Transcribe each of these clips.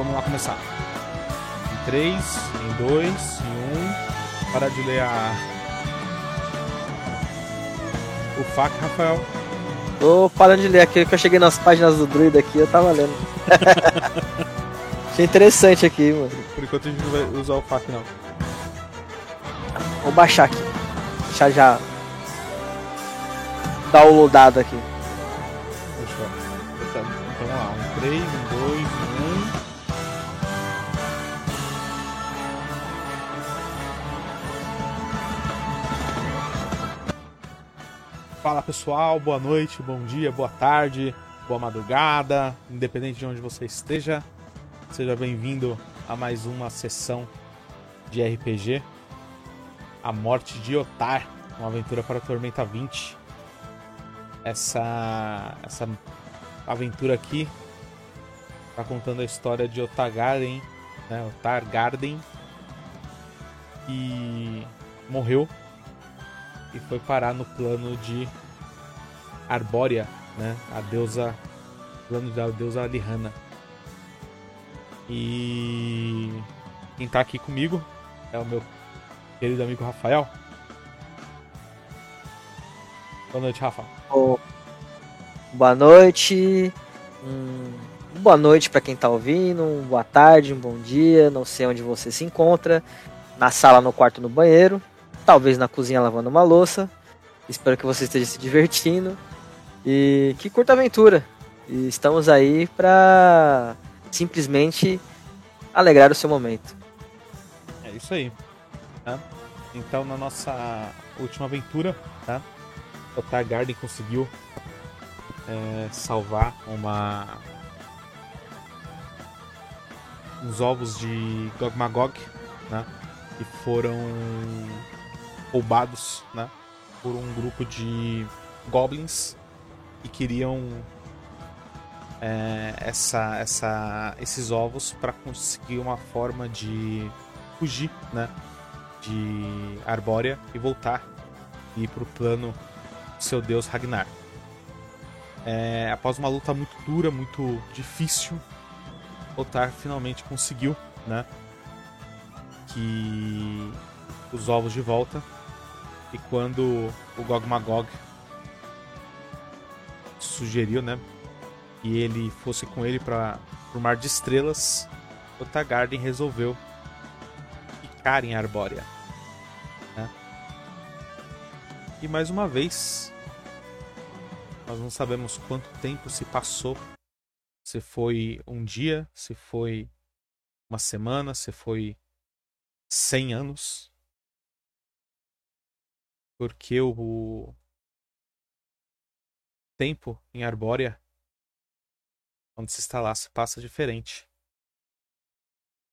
vamos lá começar. Em 3, em 2, em 1. Para de ler a. O FAQ, Rafael. Tô parando de ler aqui, que eu cheguei nas páginas do Druida aqui, eu tava lendo. Achei interessante aqui, mano. Por enquanto a gente não vai usar o FAQ, não. Vou baixar aqui. Deixar já. Downloadado aqui. Deixa eu. Então, então vamos lá. Um 3, Fala pessoal, boa noite, bom dia, boa tarde, boa madrugada, independente de onde você esteja, seja bem-vindo a mais uma sessão de RPG, A Morte de Otar, uma aventura para Tormenta 20. Essa, essa aventura aqui tá contando a história de Otagarden, né, Otargarden, que morreu e foi parar no plano de Arbórea, né? A deusa. Plano da deusa Lihana. E quem tá aqui comigo é o meu querido amigo Rafael. Boa noite, Rafa. Ô, boa noite. Hum, boa noite pra quem tá ouvindo. Boa tarde, um bom dia. Não sei onde você se encontra. Na sala, no quarto, no banheiro. Talvez na cozinha lavando uma louça. Espero que você esteja se divertindo. E que curta aventura. E estamos aí pra simplesmente alegrar o seu momento. É isso aí. tá? Então, na nossa última aventura, tá? o Targarden conseguiu é, salvar uma uns ovos de Gog Magog, né? Que foram roubados, né? Por um grupo de goblins que queriam é, essa, essa, esses ovos para conseguir uma forma de fugir, né? De Arbórea e voltar e ir pro plano do seu deus Ragnar. É, após uma luta muito dura, muito difícil, Otar finalmente conseguiu, né? Que os ovos de volta. E quando o Gog Magog sugeriu, né? Que ele fosse com ele para o Mar de Estrelas, o resolveu ficar em Arbórea. né? E mais uma vez, nós não sabemos quanto tempo se passou. Se foi um dia, se foi uma semana, se foi 100 anos. Porque o tempo em Arbórea, onde se está lá, se passa diferente.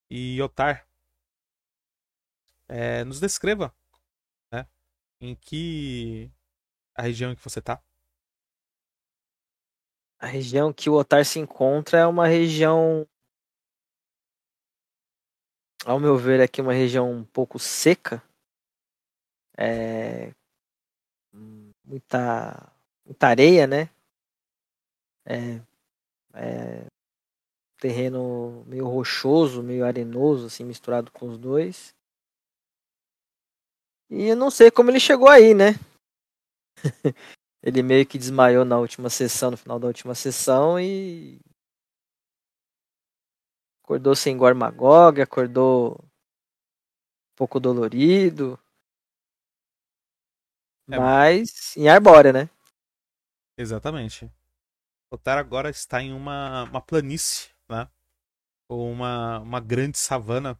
E Otar, é, nos descreva né, em que a região que você tá. A região que o Otar se encontra é uma região, ao meu ver, aqui uma região um pouco seca. É, muita, muita areia, né? É, é, terreno meio rochoso, meio arenoso, assim, misturado com os dois. E eu não sei como ele chegou aí, né? ele meio que desmaiou na última sessão, no final da última sessão e acordou sem Gormagog, acordou um pouco dolorido. É. Mas em Arbórea, né? Exatamente. Otar agora está em uma, uma planície, né? Ou uma, uma grande savana.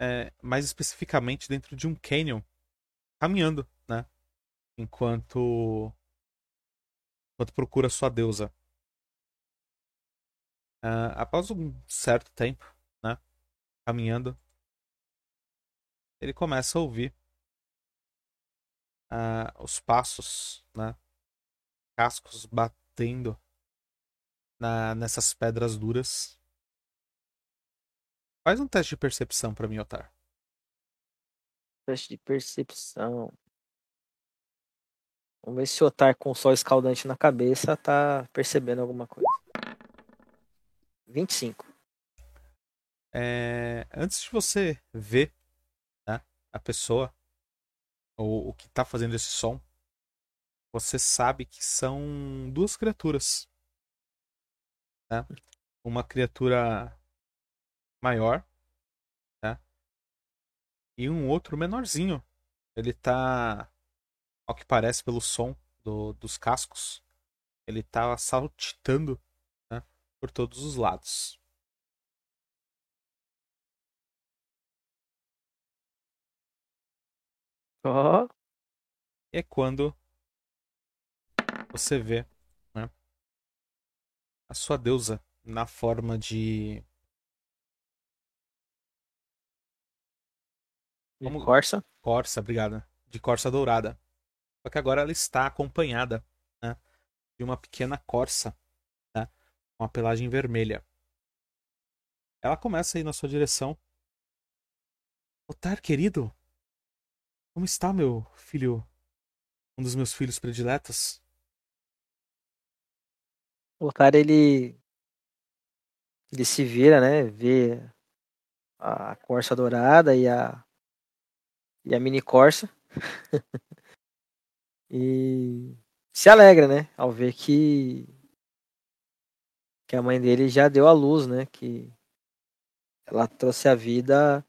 É, mais especificamente dentro de um canyon. Caminhando, né? Enquanto. Enquanto procura sua deusa. Ah, após um certo tempo, né? Caminhando. Ele começa a ouvir ah, os passos, né? Cascos batendo na, nessas pedras duras. Faz um teste de percepção pra mim, Otar. Teste de percepção. Vamos ver se o Otar com o sol escaldante na cabeça tá percebendo alguma coisa. 25. É, antes de você ver né, a pessoa ou o que está fazendo esse som, você sabe que são duas criaturas. Né? Uma criatura maior né? e um outro menorzinho. Ele está, ao que parece pelo som do, dos cascos, ele está saltitando né, por todos os lados. Ó. é quando você vê né, a sua deusa na forma de. De Como- Corsa. Corsa, obrigada. De Corsa Dourada. Só que agora ela está acompanhada né, de uma pequena corsa né, com a pelagem vermelha. Ela começa a ir na sua direção. Otar, querido, como está meu filho? Um dos meus filhos prediletos? O cara, ele. Ele se vira, né? Vê a Corsa Dourada e a. E a Mini Corsa. e se alegra, né? Ao ver que. Que a mãe dele já deu à luz, né? Que ela trouxe à vida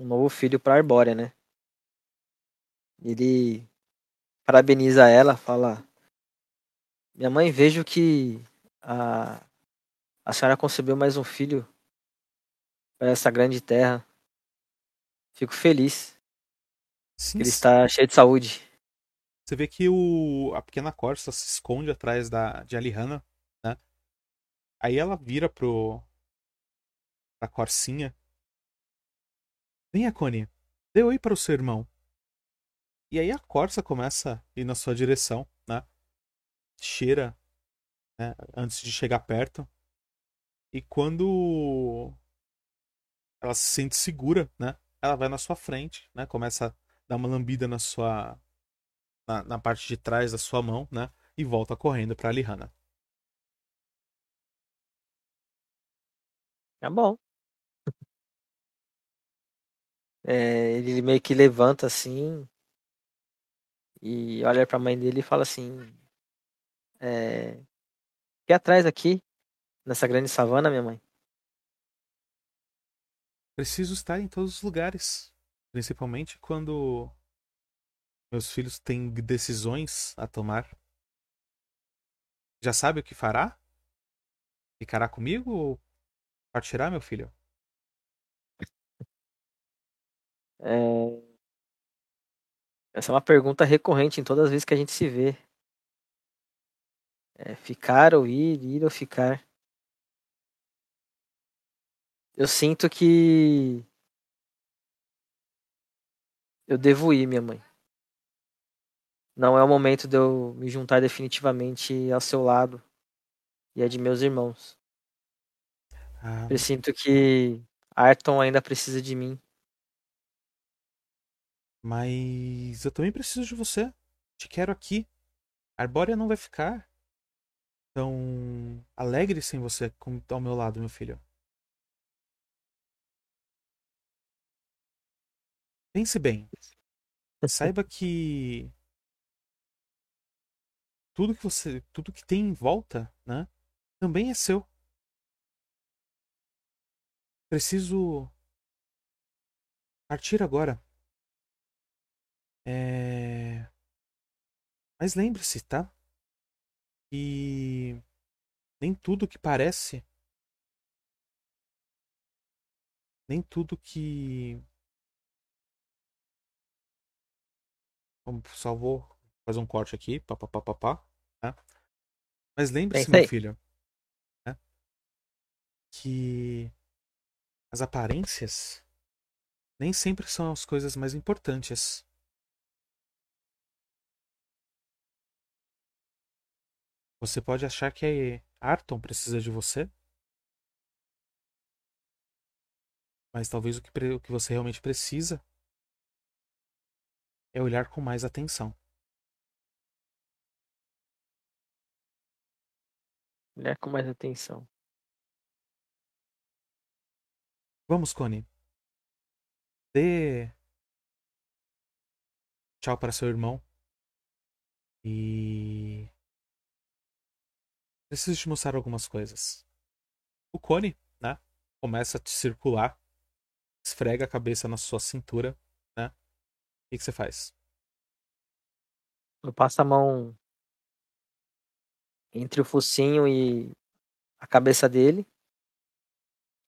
um novo filho para Arbórea, né? Ele parabeniza ela, fala: Minha mãe, vejo que a, a senhora concebeu mais um filho para essa grande terra. Fico feliz Sim, que ele está cheio de saúde. Você vê que o, a pequena Corsa se esconde atrás da, de Alihanna, né? Aí ela vira pro. pra Corsinha. Venha, Connie. Dê oi para o seu irmão. E aí a Corsa começa a ir na sua direção, né? Cheira, né? Antes de chegar perto. E quando ela se sente segura, né? Ela vai na sua frente, né? Começa a dar uma lambida na sua na, na parte de trás da sua mão, né? E volta correndo pra Alihanna. Tá bom. É, ele meio que levanta assim e olha pra mãe dele e fala assim: é, Fique atrás aqui, nessa grande savana, minha mãe. Preciso estar em todos os lugares. Principalmente quando meus filhos têm decisões a tomar. Já sabe o que fará? Ficará comigo ou partirá, meu filho? É, Essa é uma pergunta recorrente em todas as vezes que a gente se vê. É, ficar ou ir, ir ou ficar. Eu sinto que eu devo ir, minha mãe. Não é o momento de eu me juntar definitivamente ao seu lado e a de meus irmãos. Ah, Eu sinto que Arton ainda precisa de mim. Mas eu também preciso de você. Te quero aqui. A Arbórea não vai ficar tão alegre sem você com- ao meu lado, meu filho. Pense bem. Saiba que tudo que você, tudo que tem em volta, né, também é seu. Preciso partir agora. É... Mas lembre-se, tá? Que nem tudo que parece, nem tudo que só vou fazer um corte aqui, pá, pá, pá, pá, pá, tá? Mas lembre-se, meu filho, né? que as aparências nem sempre são as coisas mais importantes. Você pode achar que Arton precisa de você, mas talvez o que, o que você realmente precisa é olhar com mais atenção. Olhar com mais atenção. Vamos, Connie. Dê tchau para seu irmão. E. Preciso te mostrar algumas coisas. O cone, né? Começa a te circular, esfrega a cabeça na sua cintura, né? O que, que você faz? Eu passo a mão entre o focinho e a cabeça dele.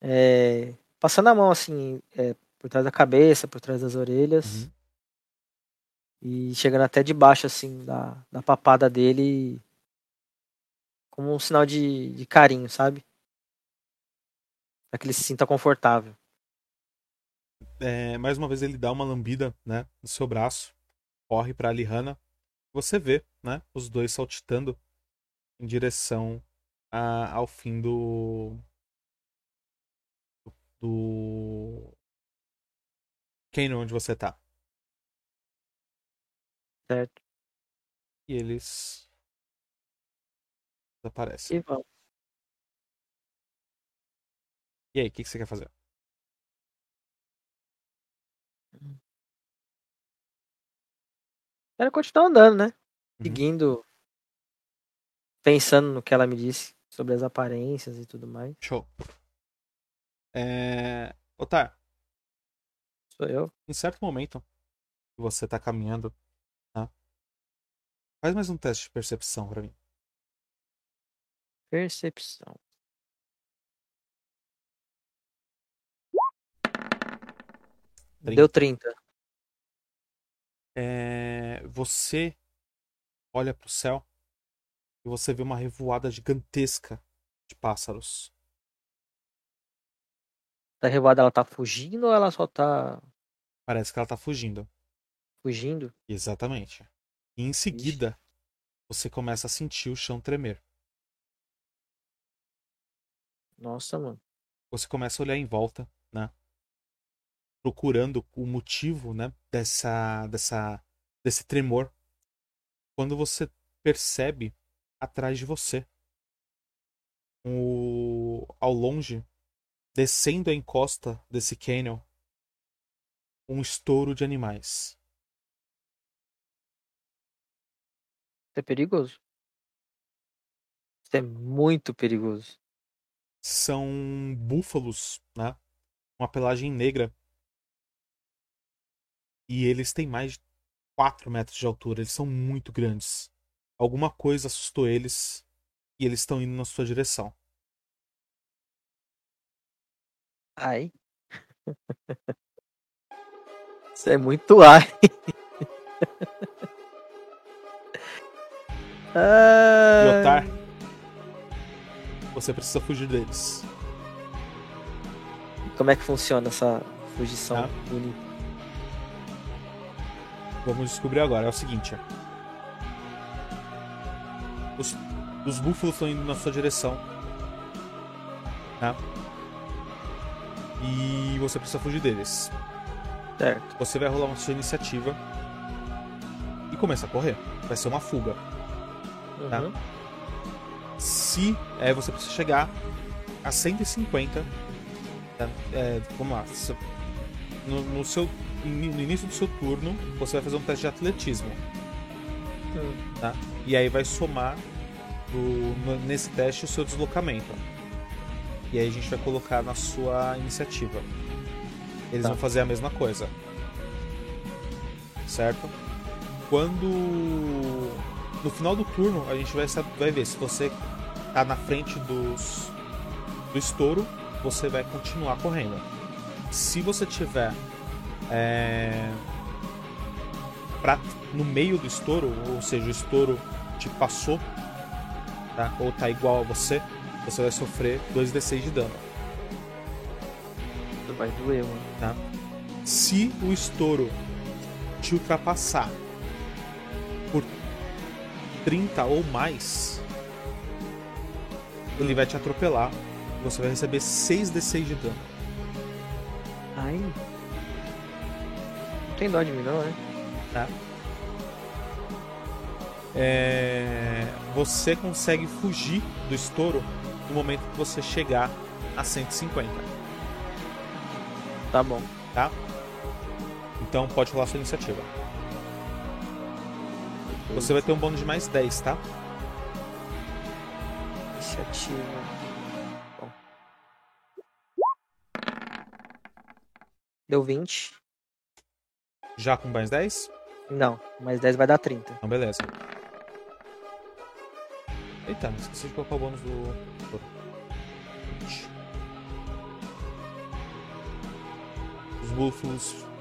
É, passando a mão assim, é, por trás da cabeça, por trás das orelhas. Uhum. E chegando até debaixo, assim, da, da papada dele. Como um sinal de, de carinho, sabe? Pra que ele se sinta confortável. É, mais uma vez ele dá uma lambida, né? No seu braço. Corre pra Lihana. Você vê, né? Os dois saltitando em direção a, ao fim do. Do. Kano, onde você tá. Certo? E eles. Desaparecem. E vamos. E aí, o que, que você quer fazer? Era continuar andando, né? Uhum. Seguindo. Pensando no que ela me disse sobre as aparências e tudo mais. Show. É. Otar, Sou eu. em certo momento que você tá caminhando, tá? Faz mais um teste de percepção pra mim. Percepção. Deu 30. É, você olha pro céu e você vê uma revoada gigantesca de pássaros. Tá revoada, ela tá fugindo ou ela só tá Parece que ela tá fugindo. fugindo? Exatamente. E em seguida, você começa a sentir o chão tremer. Nossa, mano. Você começa a olhar em volta, né? Procurando o motivo, né? Dessa, dessa, desse tremor. Quando você percebe atrás de você, o, ao longe, descendo a encosta desse canyon, um estouro de animais. Isso é perigoso. Isso é muito perigoso. São búfalos, né? Uma pelagem negra. E eles têm mais de 4 metros de altura. Eles são muito grandes. Alguma coisa assustou eles e eles estão indo na sua direção. Ai. Isso é muito ar. Ah, Yotar, você precisa fugir deles. Como é que funciona essa fugição Tá. bonita? Vamos descobrir agora. É o seguinte. Os, os búfalos estão indo na sua direção. Tá? E você precisa fugir deles. Certo. Você vai rolar uma sua iniciativa. E começa a correr. Vai ser uma fuga. Tá. Se é, você precisa chegar a 150. tá? É, vamos lá. No, no seu, no início do seu turno, você vai fazer um teste de atletismo. Hum. tá? E aí vai somar nesse teste o seu deslocamento. E aí a gente vai colocar na sua iniciativa. Eles Tá. vão fazer a mesma coisa. Certo? Quando. No final do turno, a gente vai, vai ver se você tá na frente dos, do estouro, você vai continuar correndo. Se você tiver é, pra, no meio do estouro, ou seja, o estouro te passou, tá? ou tá igual a você, você vai sofrer 2d6 de dano. Isso vai doer, mano. Tá? Se o estouro te ultrapassar por 30 ou mais, ele vai te atropelar. Você vai receber 6d6 de dano. Ai. Não tem dó de mim não, né? Tá? é, você consegue fugir do estouro no momento que você chegar a 150. Tá bom. Tá? Então pode rolar sua iniciativa. Você vai ter um bônus de mais 10, tá? Iniciativa. Bom. Deu 20. Já com mais 10? Não, mais 10 vai dar 30. Então beleza. Eita, esqueci de colocar o bônus do. Os búfalos.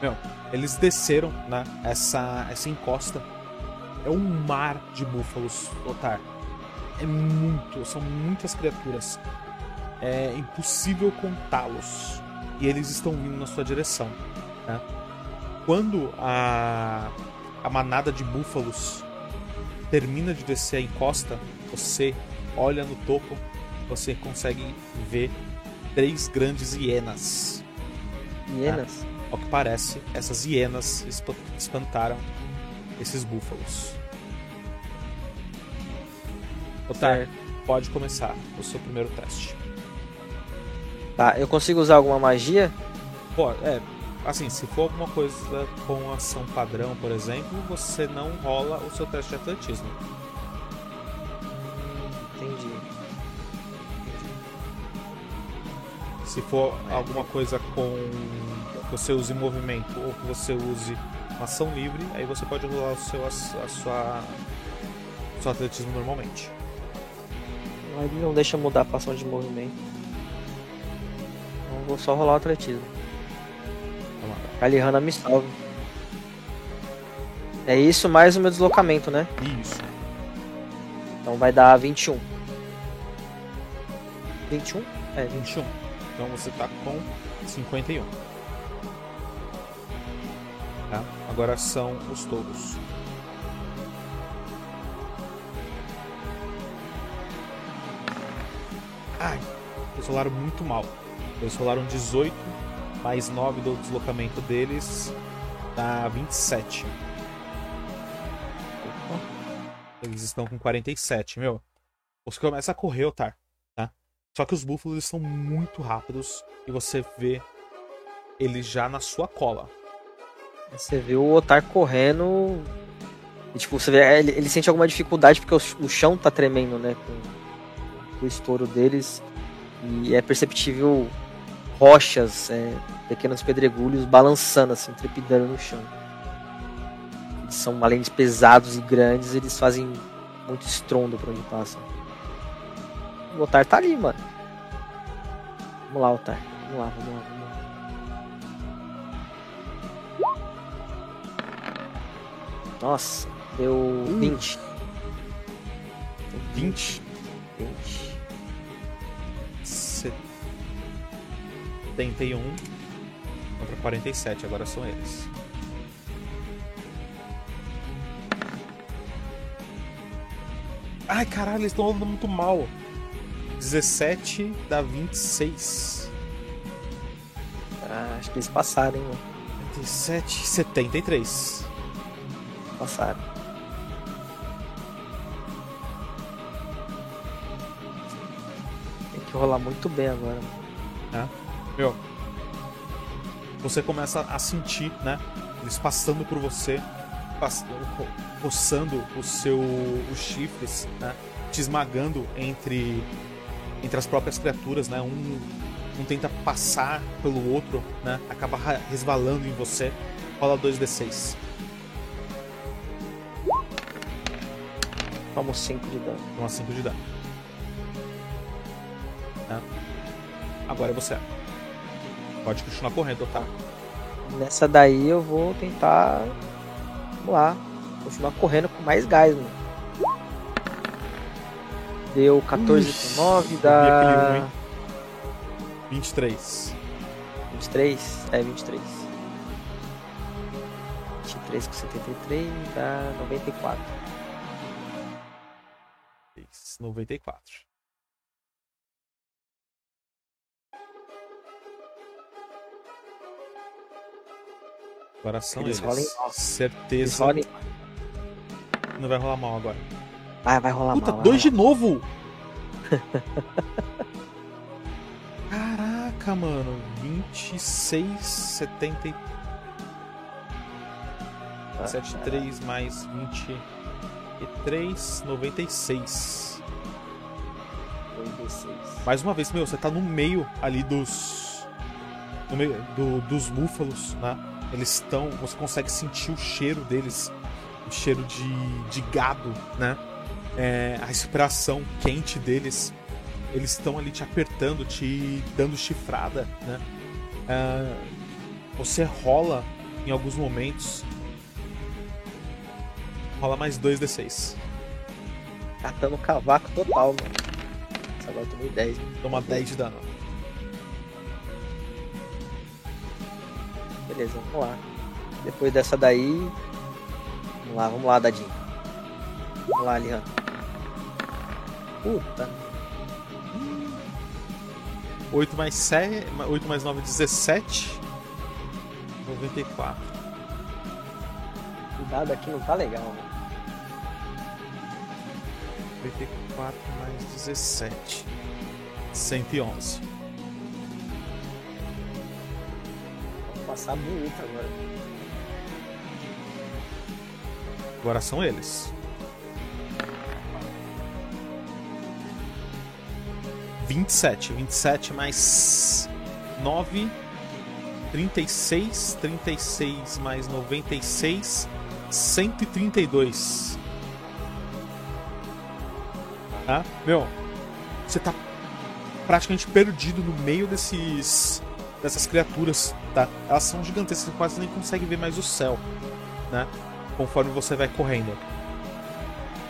Meu, eles desceram, né? Essa, essa encosta. É um mar de búfalos, Otar. É muito, são muitas criaturas. É impossível contá-los. E eles estão vindo na sua direção. Né? Quando a, a manada de búfalos termina de descer a encosta, você olha no topo, você consegue ver três grandes hienas. Hienas? Ao que parece, essas hienas espantaram esses búfalos. Otar, pode começar o seu primeiro teste. Tá, eu consigo usar alguma magia? Pô, é, assim, se for alguma coisa com ação padrão, por exemplo, você não rola o seu teste de atletismo. Entendi. Se for alguma coisa com que você use movimento ou que você use ação livre, aí você pode rolar o seu, a, a sua, o seu atletismo normalmente. Ele não deixa mudar a ação de movimento. Então vou só rolar o atletismo. Kalihana me salve. É isso mais o meu deslocamento, né? Isso. Então vai dar 21. 21? É, 21. Então você tá com 51. Tá? Agora são os touros. Ai, eles rolaram muito mal. Eles rolaram 18, mais 9 do deslocamento deles, dá 27. Eles estão com 47, meu. Você começa a correr, Otar? Só que os búfalos são muito rápidos e você vê eles já na sua cola. Você vê o Otar correndo. E, tipo, você vê, ele, ele sente alguma dificuldade porque o, o chão tá tremendo, né? Com, com, o estouro deles. E é perceptível rochas, é, pequenos pedregulhos balançando, assim, trepidando no chão. Eles são, além de pesados e grandes, eles fazem muito estrondo por onde passam. O Otar tá ali, mano. Vamos lá, Otar. Vamos lá, vamos lá, vamos lá. Nossa, deu uh. 20. 20? 20. 71 contra 47, agora são eles. Ai caralho, eles estão andando muito mal. 17 dá 26. Ah, acho que eles passaram, hein, 27, 73. Passaram. Tem que rolar muito bem agora. É. Meu, você começa a sentir, né? Eles passando por você, passando, roçando o seu, os chifres, né? Te esmagando entre, entre as próprias criaturas, né? Um, um tenta passar pelo outro, né? Acaba resvalando em você. Rola 2d6. Toma 5 de dano. Toma 5 de dano. Né? Agora é você. Pode continuar correndo, tá? Nessa daí eu vou tentar. Vamos lá. Continuar correndo com mais gás, mano. Deu 14 com 9, dá. 23. 23? É, 23. 23 com 73 dá 94. 94. Agora são Eles eles. Certeza. Eles Não vai rolar mal agora. Vai, vai rolar Puta, mal. dois de novo! Caraca, mano. 26, 70 e mal. 73 mais 23, 96. 96. Mais uma vez, meu, você tá no meio ali dos. No meio do- dos búfalos, né? Eles estão. Você consegue sentir o cheiro deles. O cheiro de, de gado, né? É, a respiração quente deles. Eles estão ali te apertando, te dando chifrada, né? É, você rola em alguns momentos. Rola mais 2d6. Catando cavaco total, mano. Nossa, agora eu tomei 10. mano. Toma 10 de dano. Beleza, vamos lá. Depois dessa daí. Vamos lá, vamos lá, Dadinho. Vamos lá, Lian. Puta. 8 mais 7, 8 mais 9, 17. 94. Cuidado aqui não tá legal, mano. 94 mais 17. 111. Vamos passar bonito agora. Agora são eles. 27. 27 mais 9. 36. 36 mais 96. 132. Tá? Meu, você tá praticamente perdido no meio desses dessas criaturas, tá? Elas são gigantescas, você quase nem consegue ver mais o céu, né? Conforme você vai correndo.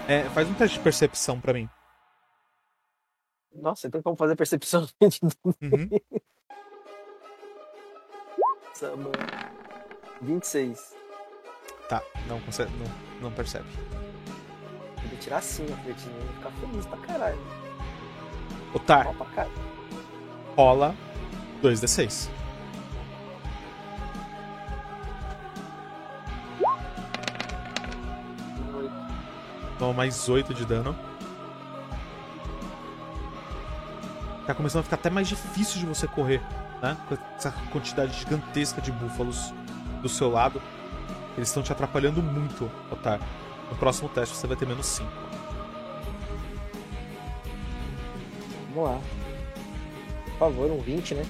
É, faz um teste de percepção pra mim. Nossa, então como fazer percepção Uhum. Nossa, mano. 26. Tá, não consegue, não, não percebe. Eu vou tirar 5, Fertinho. Eu vou ficar feliz pra caralho. Otar, Ó, pra caralho. rola 2d6. Oito. Toma mais 8 de dano. Tá começando a ficar até mais difícil de você correr, né? Com essa quantidade gigantesca de búfalos do seu lado. Eles estão te atrapalhando muito, Otar. No próximo teste você vai ter menos 5. Vamos lá. Por favor, um 20, né?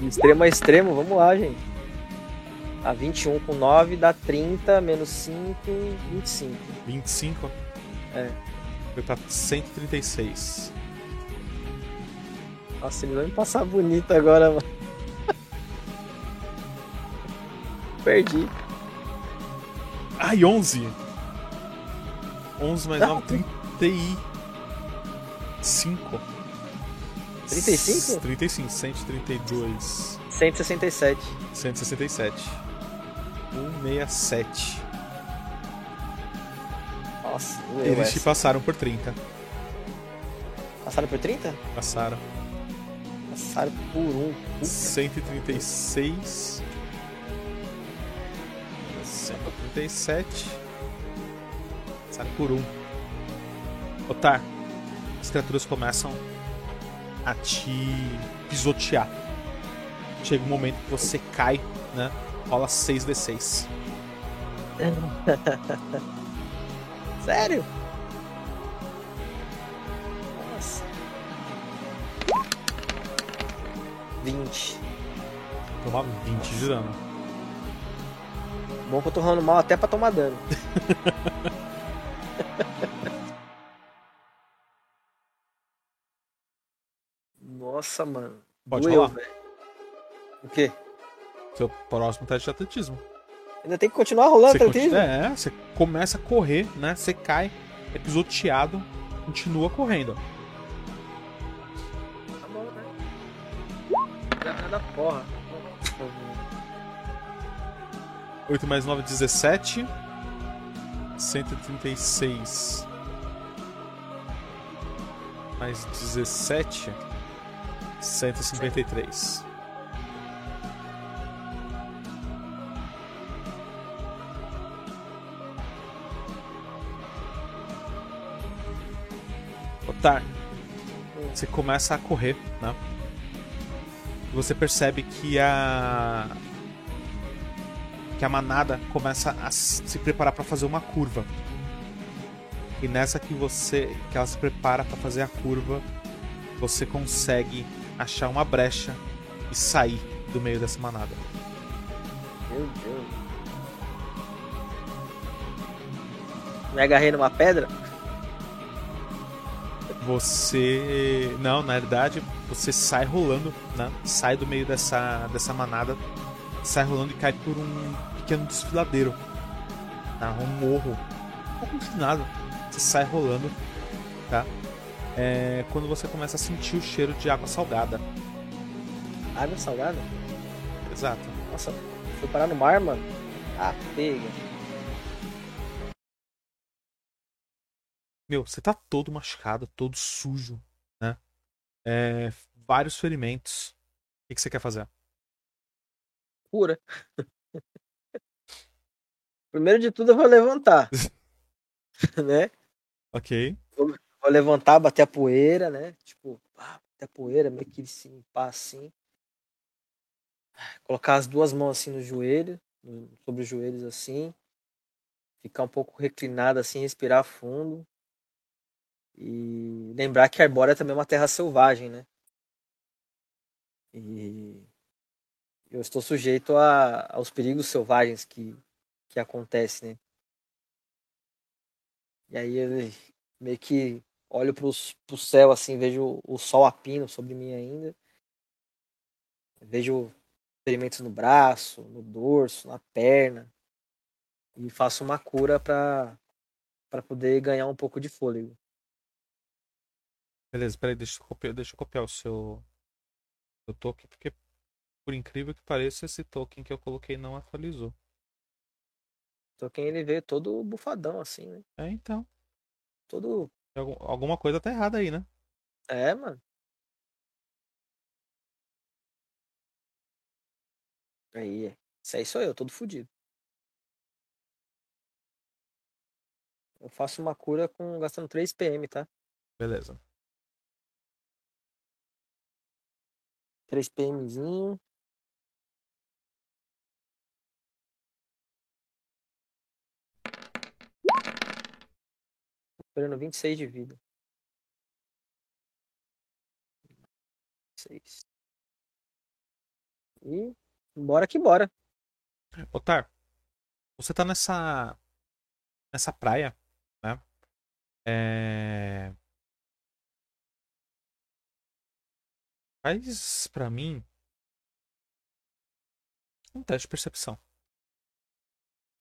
De extremo a extremo, vamos lá, gente. A 21 com 9 dá 30, menos 5, 25. 25? É. Foi pra 136. Nossa, ele vai me passar bonito agora, mano. Perdi. Ai, 11! 11 mais 9, 35. 35? 35, 132. 167. 167. 167. Nossa, Eles te passaram por 30. Passaram por 30? Passaram. Passaram por um. Puta. 136. 137. Passaram por 1. Otar, as criaturas começam a te pisotear. Chega um momento que você cai, né? Rola 6d6. Sério? 20. Toma 20 de dano. Bom que eu tô rolando mal até pra tomar dano. Nossa, mano. Pode Doeu, rolar. O quê? Seu próximo teste de atletismo. Ainda tem que continuar rolando Você, atletismo? continua, é, você começa a correr, né? Você cai, é pisoteado, continua correndo. da porra. 8 mais 9, 17. 136. Mais 17. 153. Otar, você começa a correr, né? Você percebe que a que a manada começa a se preparar para fazer uma curva. E nessa que você que ela se prepara para fazer a curva, você consegue achar uma brecha e sair do meio dessa manada. Meu Deus. Me agarrei numa pedra? Você. Não, na realidade, você sai rolando, né? Sai do meio dessa, dessa manada, sai rolando e cai por um pequeno desfiladeiro. Tá? Um morro. Um pouco inclinado. Você sai rolando, tá? É quando você começa a sentir o cheiro de água salgada. Água salgada? Exato. Nossa, foi parar no mar, mano? Ah, pega. Meu, você tá todo machucado, todo sujo? É, vários ferimentos. O que, que você quer fazer? Cura. Primeiro de tudo eu vou levantar. né? Ok. Vou, vou, levantar, bater a poeira, né? Tipo, ah, bater a poeira, meio que se limpar assim. Colocar as duas mãos assim no joelho, sobre os joelhos assim. Ficar um pouco reclinado assim, respirar fundo. E lembrar que Arbórea também é uma terra selvagem, né? E eu estou sujeito a, aos perigos selvagens que, que acontecem, né? E aí eu meio que olho para o céu assim, vejo o sol a pino sobre mim ainda. Vejo ferimentos no braço, no dorso, na perna. E faço uma cura para poder ganhar um pouco de fôlego. Beleza, peraí, deixa eu copiar, deixa eu copiar o seu, seu token, porque por incrível que pareça, esse token que eu coloquei não atualizou. O token ele veio todo bufadão assim, né? É, então. Todo. Alguma coisa tá errada aí, né? É, mano. Aí, isso aí sou eu, todo fudido. Eu faço uma cura com gastando 3 PM, tá? Beleza. 3 PMzinho. Recuperando 26 de vida. 6. E bora que bora. Otar, você tá nessa nessa praia, né? É... Faz pra mim um teste de percepção.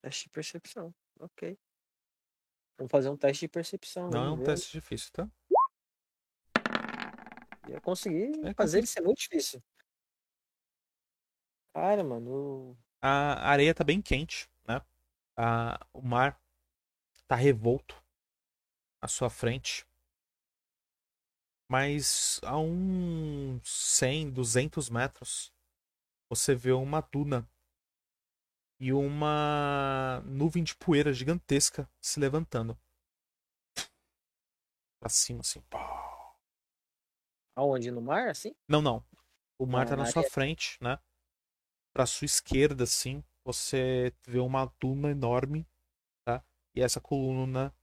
Teste de percepção, ok. Vamos fazer um teste de percepção. Não é um ver. teste difícil, tá? Ia conseguir é fazer ele ser muito difícil. Cara, mano. A areia tá bem quente, né? A, o mar tá revolto à sua frente mas a uns 100, 200 metros você vê uma duna e uma nuvem de poeira gigantesca se levantando pra cima assim. Aonde? No mar, assim? Não, não. O mar ah, tá na sua frente, né? Pra sua esquerda, assim, você vê uma duna enorme, tá? E essa coluna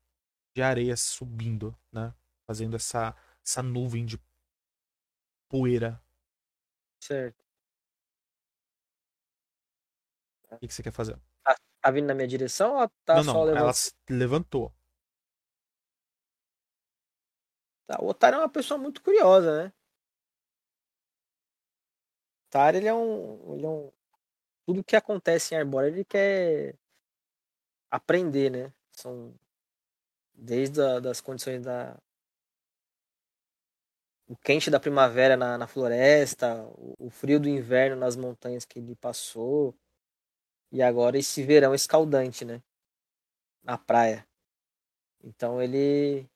de areia subindo, né? Fazendo essa essa nuvem de poeira. Certo. O que, que você quer fazer? Tá, tá, vindo na minha direção ou tá não, só não, levantando? Ela levantou. Tá, o Otário é uma pessoa muito curiosa, né? O Otário, ele é um, ele é um... Tudo que acontece em Arbora, ele quer aprender, né? São desde a, das condições da, o quente da primavera na, na floresta, o, o, frio do inverno nas montanhas que ele passou, e agora esse verão escaldante, né? Na praia. Então ele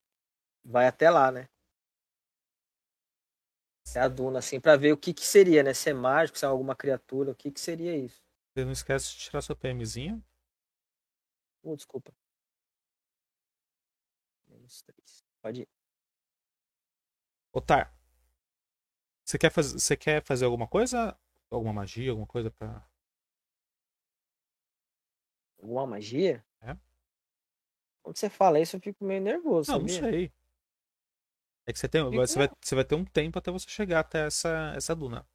vai até lá, né? É a duna, assim, para ver o que que seria, né? Se é mágico, se é alguma criatura, o que que seria isso. Você não esquece de tirar seu PMzinho? Uh, desculpa. Menos três. Pode ir. Otar, você quer, faz... você quer fazer alguma coisa? Alguma magia, alguma coisa pra. Alguma magia? É. Quando você fala isso, eu fico meio nervoso. Não, não sabia? sei. É que você, tem... Fico- você, vai... você vai ter um tempo até você chegar até essa, essa duna.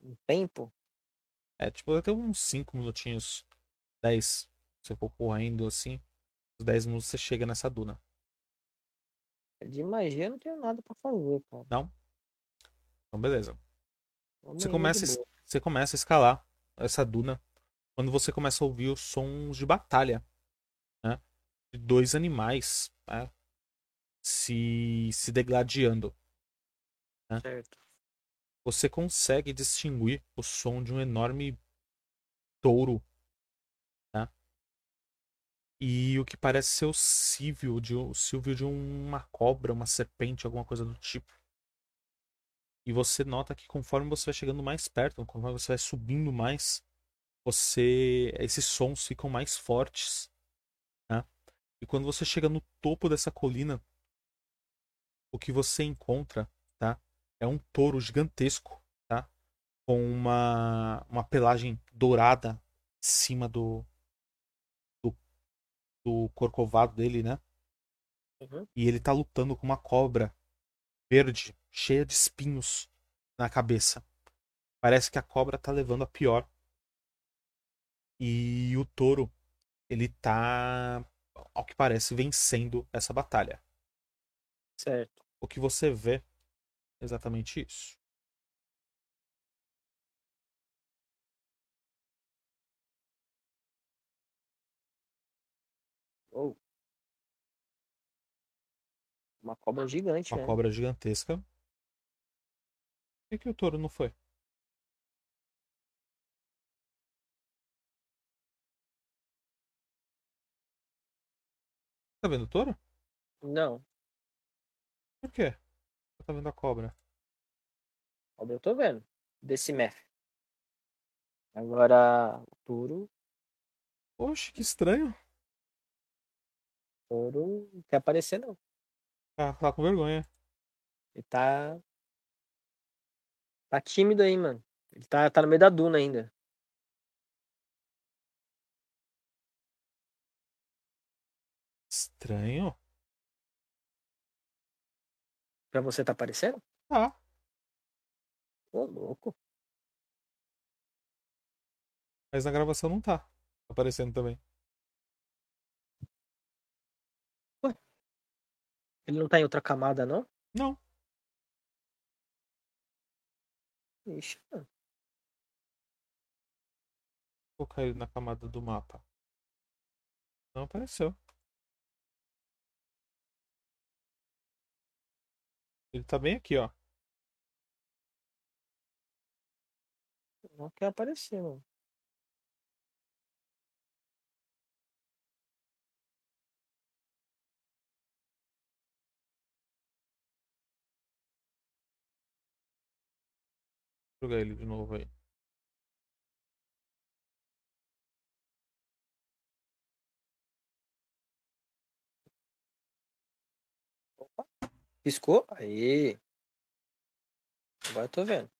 Um tempo? É, tipo, vai ter uns 5 minutinhos. 10. Se você for correndo assim. Uns 10 minutos você chega nessa duna. De magia eu não tenho nada pra fazer, cara. Não? Então, beleza. Vamos Você começa, a você começa a escalar essa duna quando você começa a ouvir os sons de batalha, né? De dois animais, né? Se, se degladiando. Certo. Você consegue distinguir o som de um enorme touro, né? E o que parece ser o cívio de, o cívio de uma cobra, uma serpente, alguma coisa do tipo. E você nota que conforme você vai chegando mais perto, conforme você vai subindo mais, você esses sons ficam mais fortes, né? E quando você chega no topo dessa colina, o que você encontra, tá? É um touro gigantesco, tá? Com uma uma pelagem dourada em cima do, do corcovado dele, né? Uhum. E ele tá lutando com uma cobra verde, cheia de espinhos na cabeça. Parece que a cobra tá levando a pior. E o touro, ele tá, ao que parece, vencendo essa batalha. Certo. O que você vê é exatamente isso. Oh. Uma cobra gigante, Uma né? cobra gigantesca. Por que, que o touro não foi? Tá vendo o touro? Não, Por quê? Você tá vendo a cobra? cobra eu tô vendo. Desse meth. Agora, o touro, Oxe, que estranho. O touro não quer aparecer, não. Tá, tá com vergonha. Ele tá. Tá tímido aí, mano. Ele tá, tá no meio da duna ainda. Estranho? Pra você tá aparecendo? Tá. Ô, louco. Mas na gravação não tá aparecendo também. Ele não tá em outra camada, não? Não. Ixi, mano. Vou colocar ele na camada do mapa. Não apareceu. Ele tá bem aqui, ó. Não quer aparecer, mano. Jogar ele de novo aí. Piscou? Aí. Agora eu tô vendo.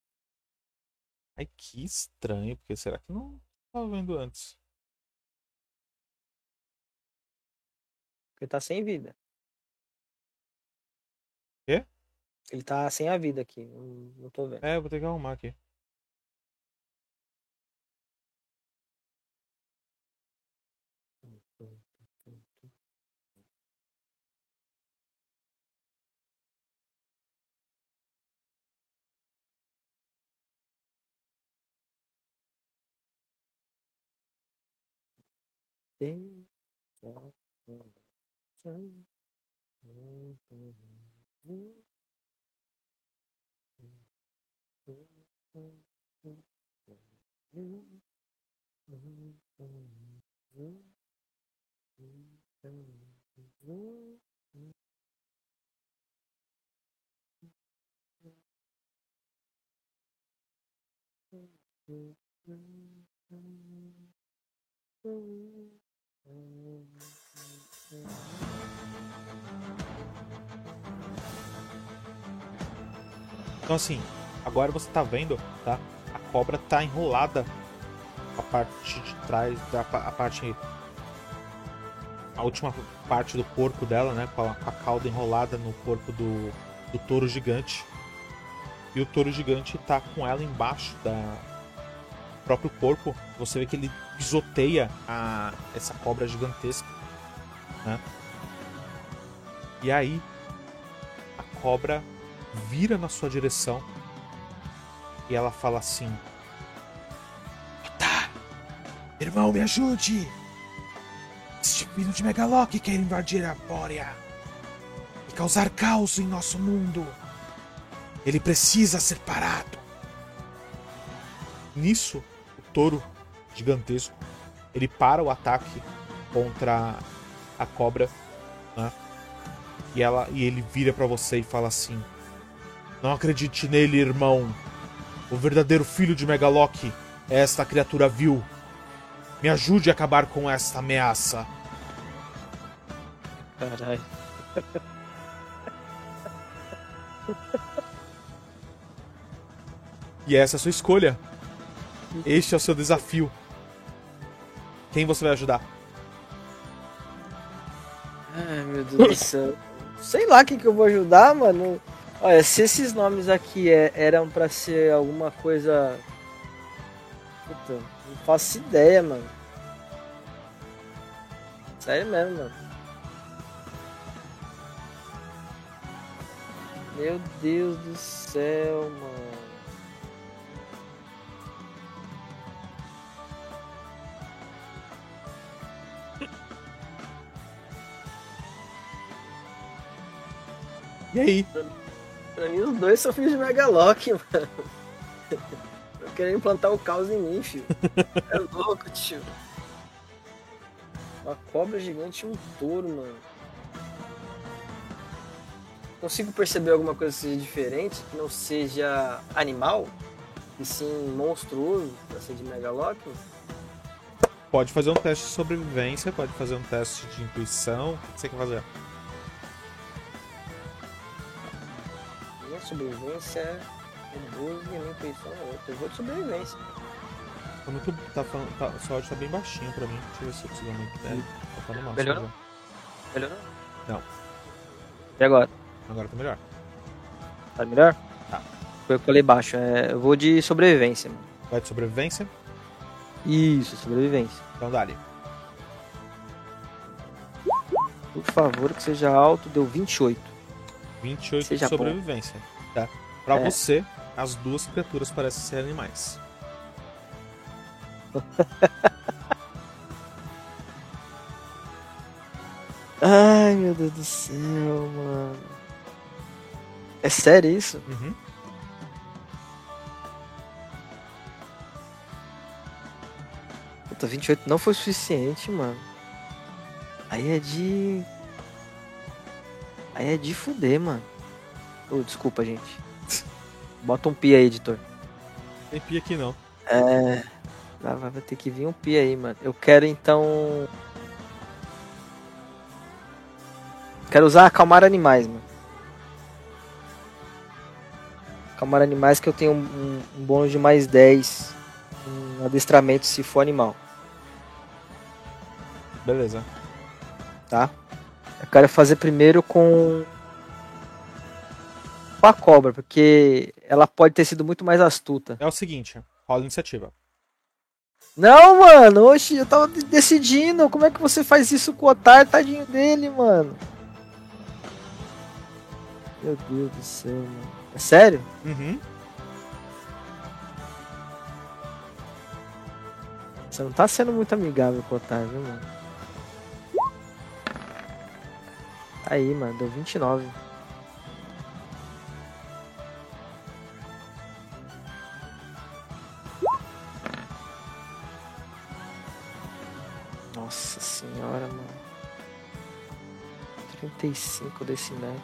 Ai, que estranho, porque será que não tava vendo antes? Ele tá sem vida. Ele tá sem a vida aqui, não, tô vendo. É, vou ter que arrumar aqui. Tem. Então assim, agora você tá vendo, tá? A cobra tá enrolada a parte de trás, da a parte a última parte do corpo dela, né, com a, a cauda enrolada no corpo do, do touro gigante. E o touro gigante tá com ela embaixo da próprio corpo. Você vê que ele pisoteia a, essa cobra gigantesca, né? E aí a cobra vira na sua direção e ela fala assim: Tá, irmão, me ajude! Este filho de Megalock quer invadir a Bórea e causar caos em nosso mundo. Ele precisa ser parado. Nisso, o touro gigantesco ele para o ataque contra a cobra, né? E ela e ele vira para você e fala assim: Não acredite nele, irmão. O verdadeiro filho de Megalock é esta criatura vil. Me ajude a acabar com esta ameaça. Caralho. E essa é a sua escolha. Este é o seu desafio. Quem você vai ajudar? Ai, meu Deus do céu. Sei lá quem que eu vou ajudar, mano. Olha, se esses nomes aqui é- eram pra ser alguma coisa. Puta, não faço ideia, mano. Sério mesmo, mano. Meu Deus do céu, mano. E aí? Pra mim, os dois são filhos de Megalock, mano. Eu quero implantar o caos em mim, filho. É louco, tio. Uma cobra gigante e um touro, mano. Consigo perceber alguma coisa que seja diferente, que não seja animal, e sim monstruoso, pra ser de Megalock? Pode fazer um teste de sobrevivência, pode fazer um teste de intuição. O que você quer fazer? Sobrevivência é 12 e minha intuição é 8. Eu vou de sobrevivência. Tá muito. Tá falando. Tá, seu áudio tá bem baixinho pra mim. Deixa eu ver se eu consigo aumentar. É, tá falando mal. Melhorou? Melhorou? Não. E agora? Agora tá melhor. Tá melhor? Tá. Foi o que eu falei baixo. É, eu vou de sobrevivência, mano. Vai de sobrevivência? Isso, sobrevivência. Então dá-lhe. Por favor, que seja alto, deu 28. 28 Seja de bom. Tá? Pra É. você, as duas criaturas parecem ser animais. Ai, meu Deus do céu, mano. É sério isso? Uhum. Puta, 28 não foi suficiente, mano. Aí é de. Aí é de fuder, mano. Ô, desculpa, gente. Bota um pi aí, editor. Tem pia aqui não. É. Vai, vai ter que vir um pi aí, mano. Eu quero então. Quero usar acalmar animais, mano. Acalmar animais que eu tenho um, um- um bônus de mais 10 em adestramento se for animal, Beleza. tá? Eu quero fazer primeiro com. Com a cobra, porque ela pode ter sido muito mais astuta. É o seguinte, rola a iniciativa. Não, mano, oxe, eu tava de- decidindo. Como é que você faz isso com o otário, tadinho dele, mano? Meu Deus do céu, mano. É sério? Uhum. Você não tá sendo muito amigável com o otário, viu, mano? Tá Aí, mano, deu 29. Senhora, mano. 35 desse match.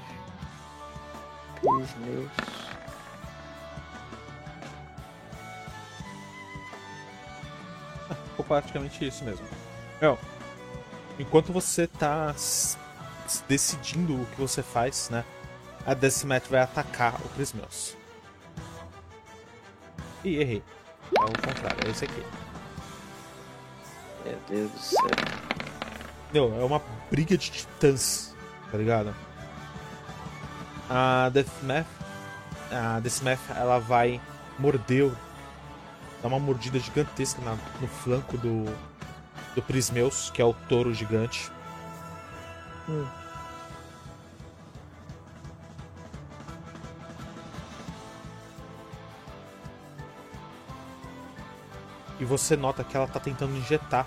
Três meus. Ficou praticamente isso mesmo. Meu, enquanto você tá decidindo o que você faz, né? A Decimat vai atacar o Prismeus. Ih, errei. É o contrário, é esse aqui. Meu Deus do céu. Meu, é uma briga de titãs, tá ligado? A Deathmath, a Deathmath, ela vai morder, dar uma mordida gigantesca na- no flanco do, do Prismeus, que é o touro gigante. Hum. E você nota que ela tá tentando injetar.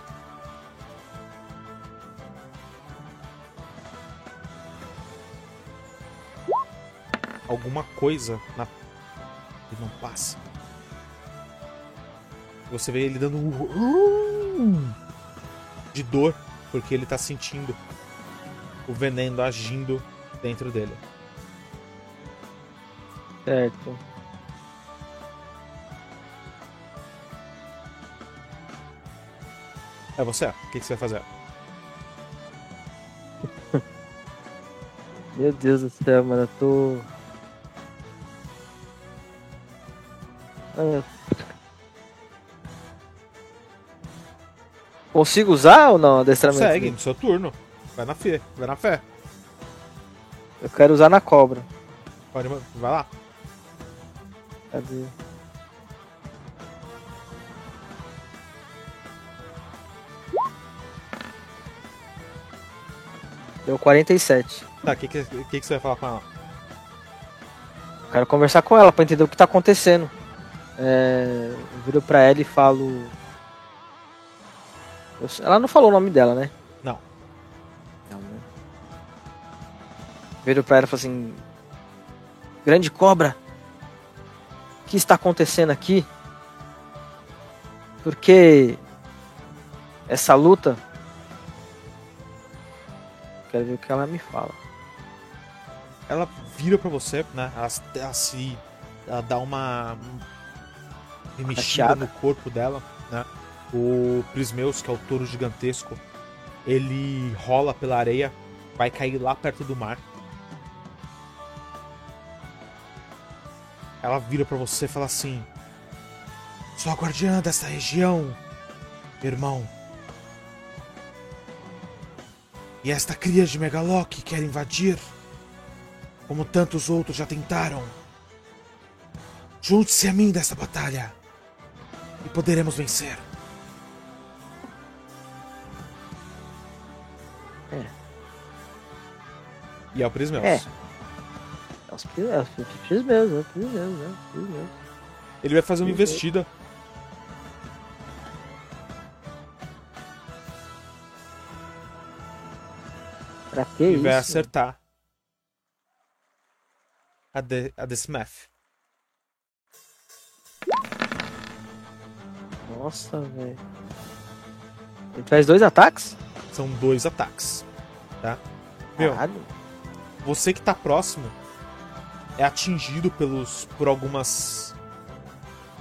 Alguma coisa na. E não passa. Você vê ele dando um. De dor, porque ele tá sentindo o veneno agindo dentro dele. Certo. É você? O que, que você vai fazer? Meu Deus do céu, mano, eu tô. Ah. Consigo usar ou não adestramento? Segue, no seu turno. Vai na fé, vai na fé. Eu quero usar na cobra. Pode, vai lá. Cadê? Deu 47. Tá, o que, que, que, que você vai falar com ela? Quero conversar com ela pra entender o que tá acontecendo. É, eu viro pra ela e falo. Eu- Ela não falou o nome dela, né? Não. Não, né? Viro pra ela e falo assim: Grande cobra, o que está acontecendo aqui? Porque essa luta. Quero ver o que ela me fala. Ela vira pra você, né? Ela, ela se. Ela dá uma. Remexida Rateada. no corpo dela, né? O Prismeus, que é o touro gigantesco, ele rola pela areia, vai cair lá perto do mar. Ela vira pra você e fala assim: Sou a guardiã dessa região, irmão. E esta cria de Megalock quer invadir, como tantos outros já tentaram. Junte-se a mim dessa batalha e poderemos vencer. É. E é o Prismeus. É. É os pri- é os pri- pri- mesmo, é os é os mesmo. Ele vai fazer uma investida. Pra que e isso? vai acertar a, de, a Desmath. Nossa, velho. Ele faz dois ataques? São dois ataques. Tá? Meu, Caralho. você que tá próximo é atingido pelos por algumas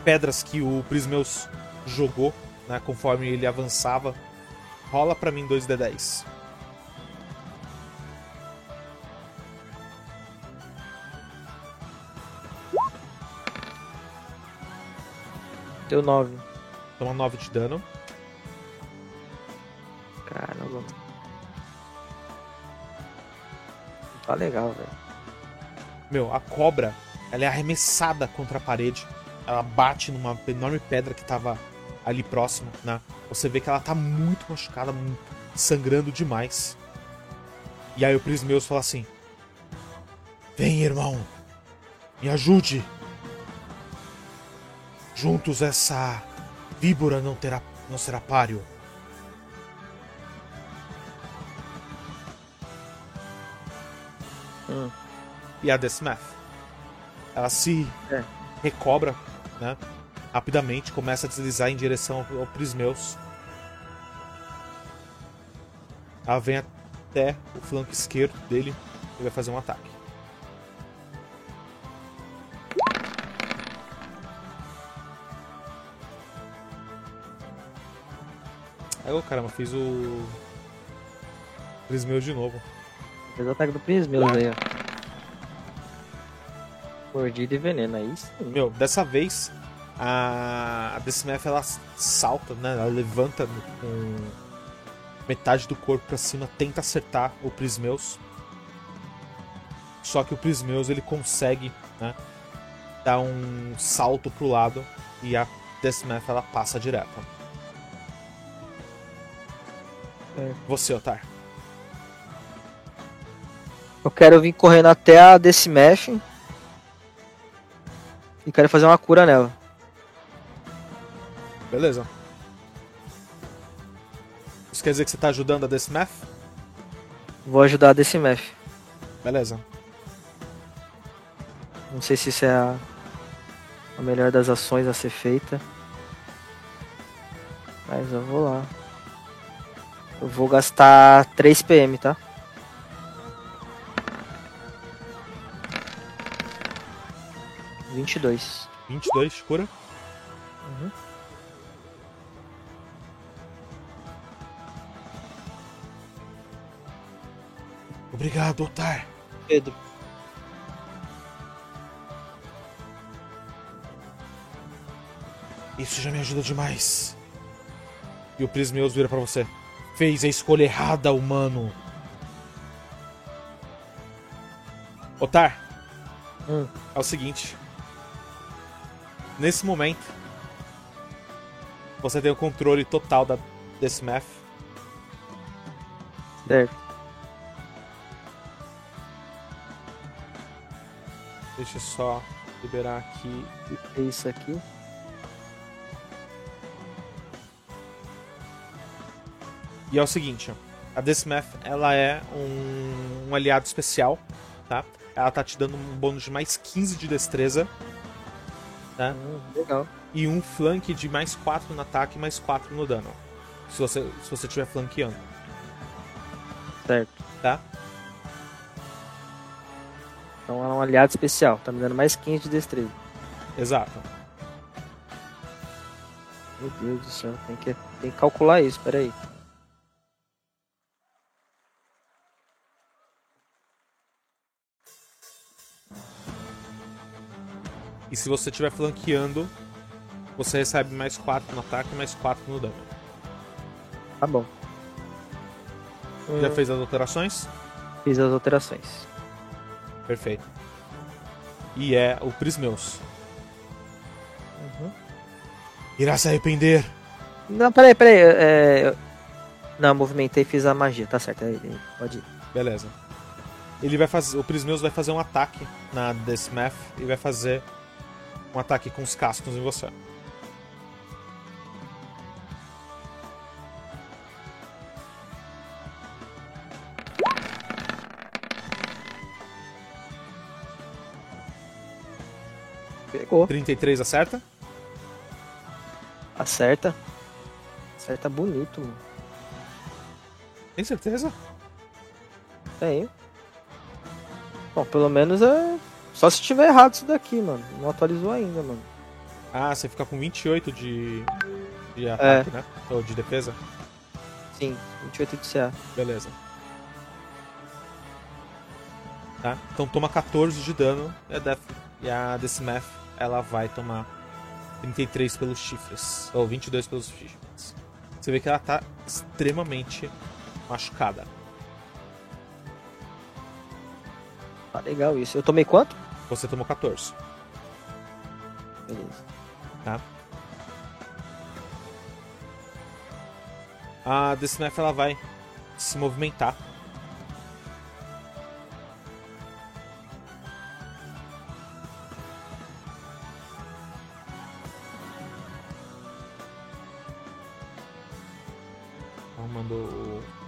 pedras que o Prismeus jogou, né, conforme ele avançava. Rola pra mim 2d10. Deu nove. Toma 9 de dano. Caramba. Tá legal, velho. Meu, a cobra, ela é arremessada contra a parede. Ela bate numa enorme pedra que tava ali próximo, né? Você vê que ela tá muito machucada, sangrando demais. E aí o Prismeus fala assim: Vem, irmão, me ajude. Juntos essa víbora não terá, não será páreo. Hum. E a Deathmath, ela se É. recobra, né? Rapidamente, começa a deslizar em direção ao, ao Prismeus. Ela vem até o flanco esquerdo dele e vai fazer um ataque. Ô caramba, fiz o. Prismeus de novo. Fez o ataque do Prismeus aí, ó. Mordida e veneno, aí sim. Meu, dessa vez A, a ela salta, né? Ela levanta com metade do corpo para cima, tenta acertar o Prismeus. Só que o Prismeus ele consegue, né? Dar um salto pro lado e a Decimef ela passa direto. É. Você, Otar. Eu quero vir correndo até a Decimef. E quero fazer uma cura nela. Beleza. Isso quer dizer que você tá ajudando a Decimef? Vou ajudar a Decimef. Beleza. Não sei se isso é a, a melhor das ações a ser feita. Mas eu vou lá. Eu vou gastar 3 PM, tá? Vinte e dois. 22, cura. Uhum. Obrigado, Otar. Pedro. Isso já me ajuda demais. E o Prismeus vira pra você. Fez a escolha errada, humano. Otar, Hum. é o seguinte. Nesse momento, você tem o controle total da Decimef. Certo. Deixa eu só liberar aqui. É isso aqui? E é o seguinte, a Decimef, ela é um, um aliado especial, tá? Ela tá te dando um bônus de mais 15 de destreza Tá. Hum, legal. e um flank de mais 4 no ataque e mais 4 no dano. Se você se você estiver flanqueando, Certo. tá? Então é um aliado especial. Tá me dando mais 15 de destreza. Exato. Meu Deus do céu. Tem que, tem que calcular isso. Pera aí. E se você estiver flanqueando, você recebe mais 4 no ataque e mais 4 no dano. Tá bom. Já Hum, fez as alterações? Fiz as alterações. Perfeito. E é o Prismeus. Uhum. Irá se arrepender. Não, peraí, peraí. É... eu- Não, movimentei e fiz a magia. Tá certo. Pode ir. Beleza. Ele vai fazer. O Prismeus vai fazer um ataque na Deathmath e vai fazer um ataque com os cascos em você. Pegou. 33 acerta. Acerta. Acerta bonito, mano. Tem certeza? Tenho. Bom, pelo menos é. Só se tiver errado isso daqui, mano. Não atualizou ainda, mano. Ah, você fica com 28 de. de ataque, né? Ou de defesa? Sim, 28 de CA. Beleza. Tá? Então toma 14 de dano e a, Def... e a Decimeth ela vai tomar 33 pelos chifres. Ou 22 pelos chifres. Você vê que ela tá extremamente machucada. Tá legal isso. Eu tomei quanto? Você tomou 14. Beleza. Tá? A Decimeth ela vai se movimentar. Arrumando o.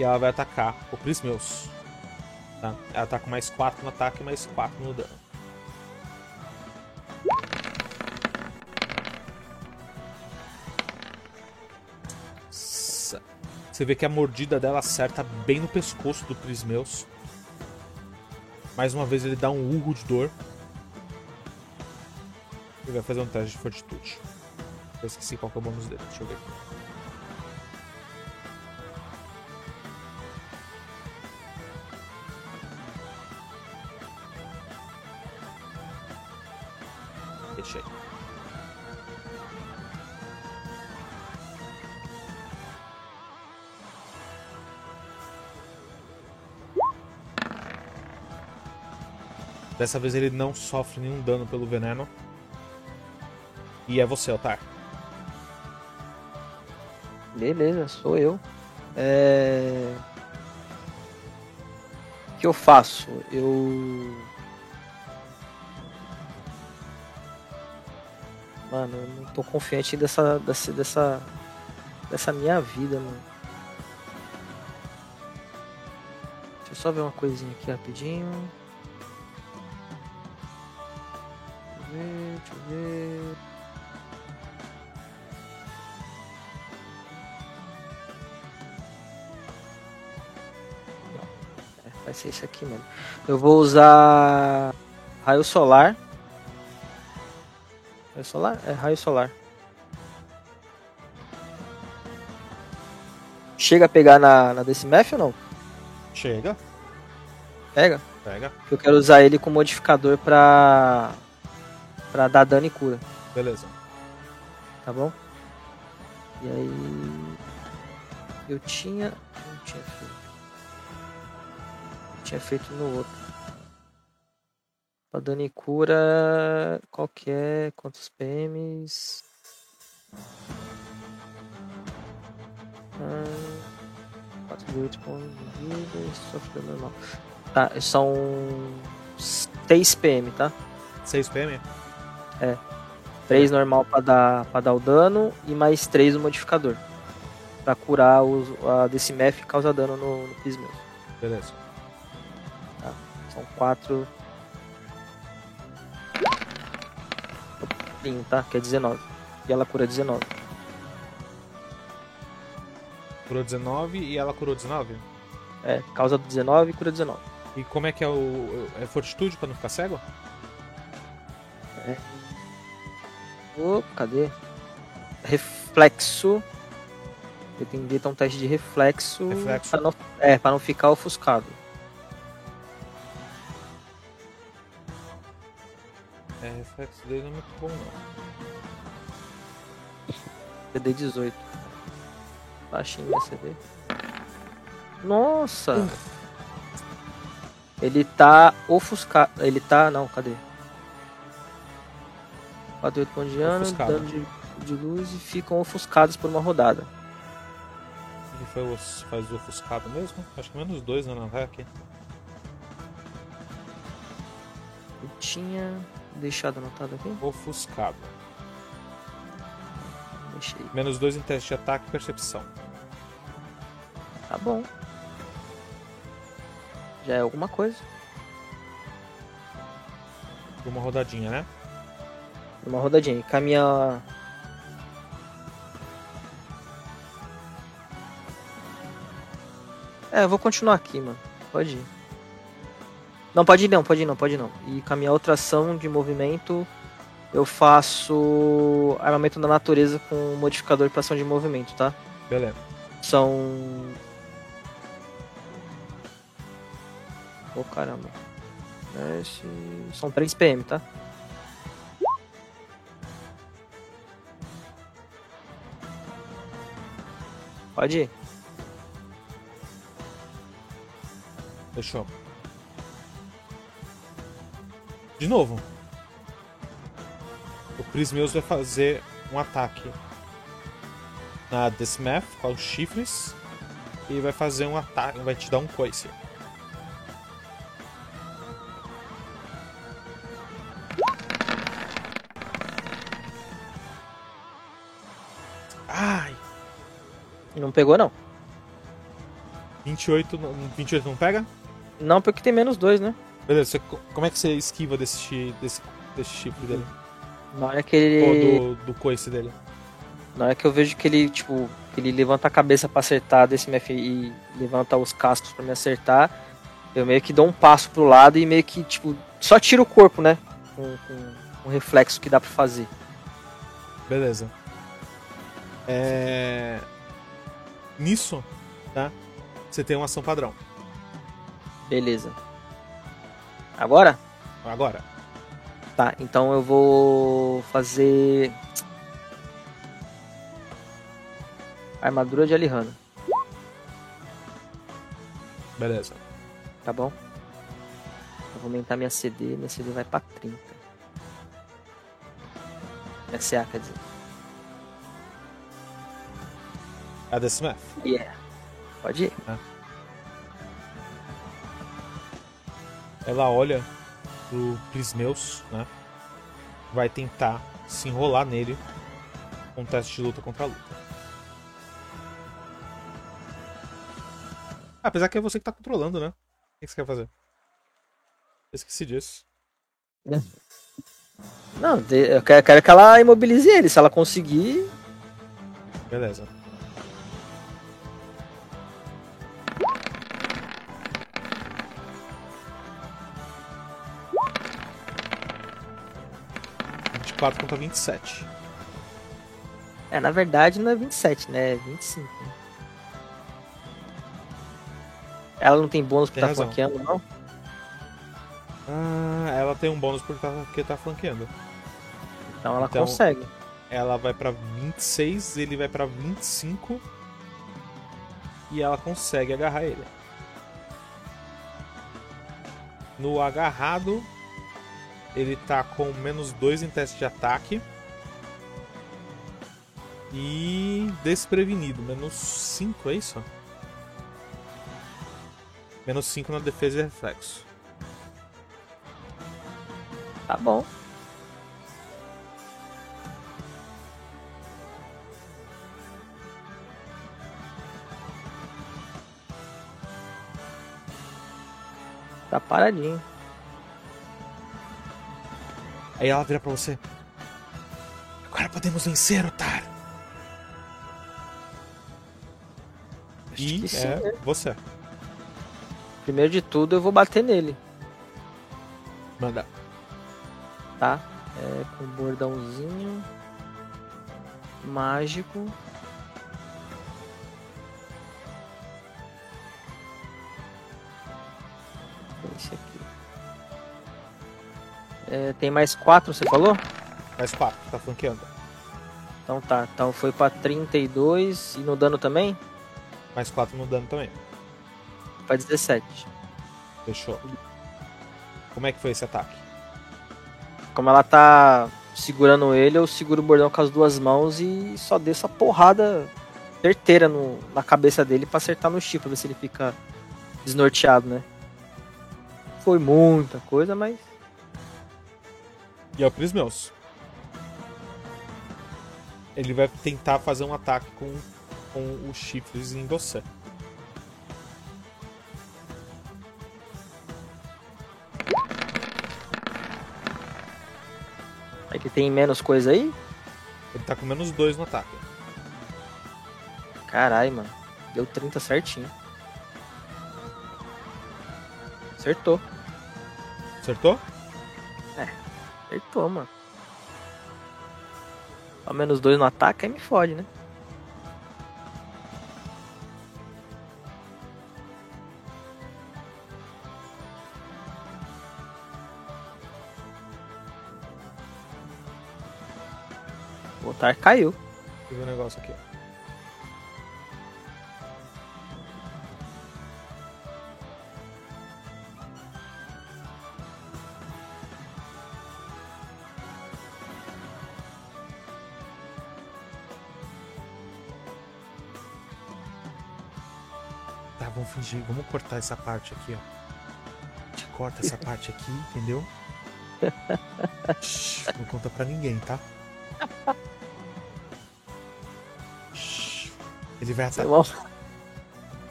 E ela vai atacar o Prismeus. Tá? Ela tá com mais 4 no ataque e mais 4 no dano. Você vê que a mordida dela acerta bem no pescoço do Prismeus. Mais uma vez ele dá um urro de dor. Ele vai fazer um teste de fortitude. Eu esqueci qual que é o bônus dele. Deixa eu ver aqui. Dessa vez ele não sofre nenhum dano pelo veneno. E é você, Otar. Beleza, sou eu. É... O que eu faço? Eu. Mano, eu não tô confiante dessa, dessa, dessa, dessa minha vida, mano. Deixa eu só ver uma coisinha aqui rapidinho. Ser isso aqui mesmo. Eu vou usar raio solar. Raio solar? É raio solar. Chega a pegar na, na Decimef ou não? Chega, Pega. pega. Eu quero usar ele com modificador pra. pra dar dano e cura, Beleza. tá bom? E aí. Eu tinha. Não tinha feito. Tinha feito no outro. Pra dano e cura. Qualquer. Quantos PMs? Hum, 4 de 8 pontos de vida sofre dano normal. Tá, são 6 PM, tá? 6 PM? 3 normal pra dar, pra dar o dano e mais 3 no modificador. Pra curar os, a Decimef e causar dano no, no Pismeus. Beleza. São 4. tá? Que é 19. E ela cura 19. Curou 19 e ela curou 19? É, causa 19 e cura 19. E como é que é o. É fortitude pra não ficar cego? Opa, cadê? Reflexo. Eu tenho que um teste de reflexo. Reflexo. Pra não, é, pra não ficar ofuscado. Reflexo dele não é muito bom, não. CD 18. Baixinho meu CD. Nossa! Ele tá ofuscado. Ele tá. Não, cadê? 4 8 pontos de ano, Ofuscado. dano de, de luz e ficam ofuscados por uma rodada. Ele foi o- faz o ofuscado mesmo? Acho que menos dois no ataque. Eu tinha deixado anotado aqui? Ofuscado. Deixei. Menos dois em teste de ataque e percepção. Tá bom. Já é alguma coisa. Uma rodadinha, né? Uma rodadinha. Caminha. É, eu vou continuar aqui, mano. Pode ir. Não, pode ir não, pode ir não, pode ir não. E com a minha outra ação de movimento, eu faço armamento da natureza com modificador para ação de movimento, tá? Beleza. São. Ô caramba. Esse... São 3 PM, tá? Pode ir. Fechou. De novo. O Prismeus vai fazer um ataque na Desmeth com os chifres. E vai fazer um ataque. Vai te dar um coice. Ai! Não pegou, não. 28, não- 28 não pega? Não, porque tem menos 2, né? Beleza, você- como é que você esquiva desse, desse, desse chifre dele? Na hora que ele. Ou do, do coice dele? Na hora que eu vejo que ele, tipo, ele levanta a cabeça pra acertar desse MF e levanta os cascos pra me acertar, eu meio que dou um passo pro lado e meio que, tipo, só tiro o corpo, né? Com, com um reflexo que dá pra fazer. Beleza. É... Nisso, tá? Você tem uma ação padrão. Beleza. Agora? Agora. Tá, então eu vou fazer. Armadura de Alihano, Beleza. tá bom? Eu vou aumentar minha CD, minha CD vai pra 30. Minha CA, quer dizer. A Decimef. Yeah. Pode ir. Ela olha pro Prismeus, né? Vai tentar se enrolar nele com um teste de luta contra a luta. Ah, Apesar que é você que tá controlando, né? O que você quer fazer? Eu esqueci disso. Não, de- eu quero que ela imobilize ele. Se ela conseguir, Beleza. Vinte e quatro contra vinte e sete. É, na verdade não é 27, né? É 25. né? Ela não tem bônus Tem pra tá flanqueando, não? Ah, ela tem um bônus porque tá, porque tá flanqueando. Então ela Então- consegue. Ela vai pra 26, ele vai pra 25 e ela consegue agarrar ele. No agarrado, ele tá com menos 2 em teste de ataque. E desprevenido, menos 5, é isso? Menos 5 na defesa e reflexo. Tá bom. Tá paradinho. Aí ela vira pra você. Agora podemos vencer, E que sim, é né? você. Primeiro de tudo, eu vou bater nele, Manda. tá? É com bordãozinho mágico. É, tem mais quatro, você falou? Mais 4, tá flanqueando. Então tá. Então foi pra 32 e no dano também? Mais 4 no dano também. Pra 17. Fechou. Como é que foi esse ataque? Como ela tá segurando ele, eu seguro o bordão com as duas mãos e só desço a porrada certeira no, na cabeça dele pra acertar no chifre, pra ver se ele fica desnorteado, né? Foi muita coisa, mas E é o Prismeus. Ele vai tentar fazer um ataque com, com os chifres em você. é que tem menos coisa aí. Ele tá com menos 2 no ataque. Caralho, mano. Deu 30 certinho. Acertou. Acertou? Acertou, mano. Ao menos dois no ataque, aí me fode, né? O Otar caiu. Deixa eu o negócio aqui. Tá, vamos cortar essa parte aqui, ó. A gente corta essa parte aqui, entendeu? Shhh, não conta pra ninguém, tá? Shhh. Ele vai atacar. Irmão,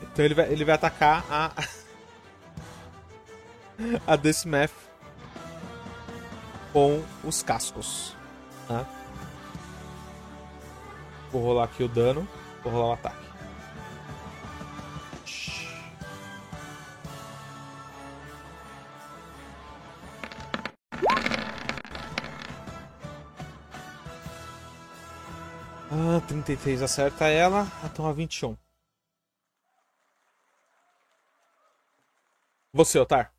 Então ele vai, ele vai atacar a. a Decimeth com os cascos. Tá? Vou rolar aqui o dano. Vou rolar o ataque. 43 acerta ela, então a torre 21. Você, Otar.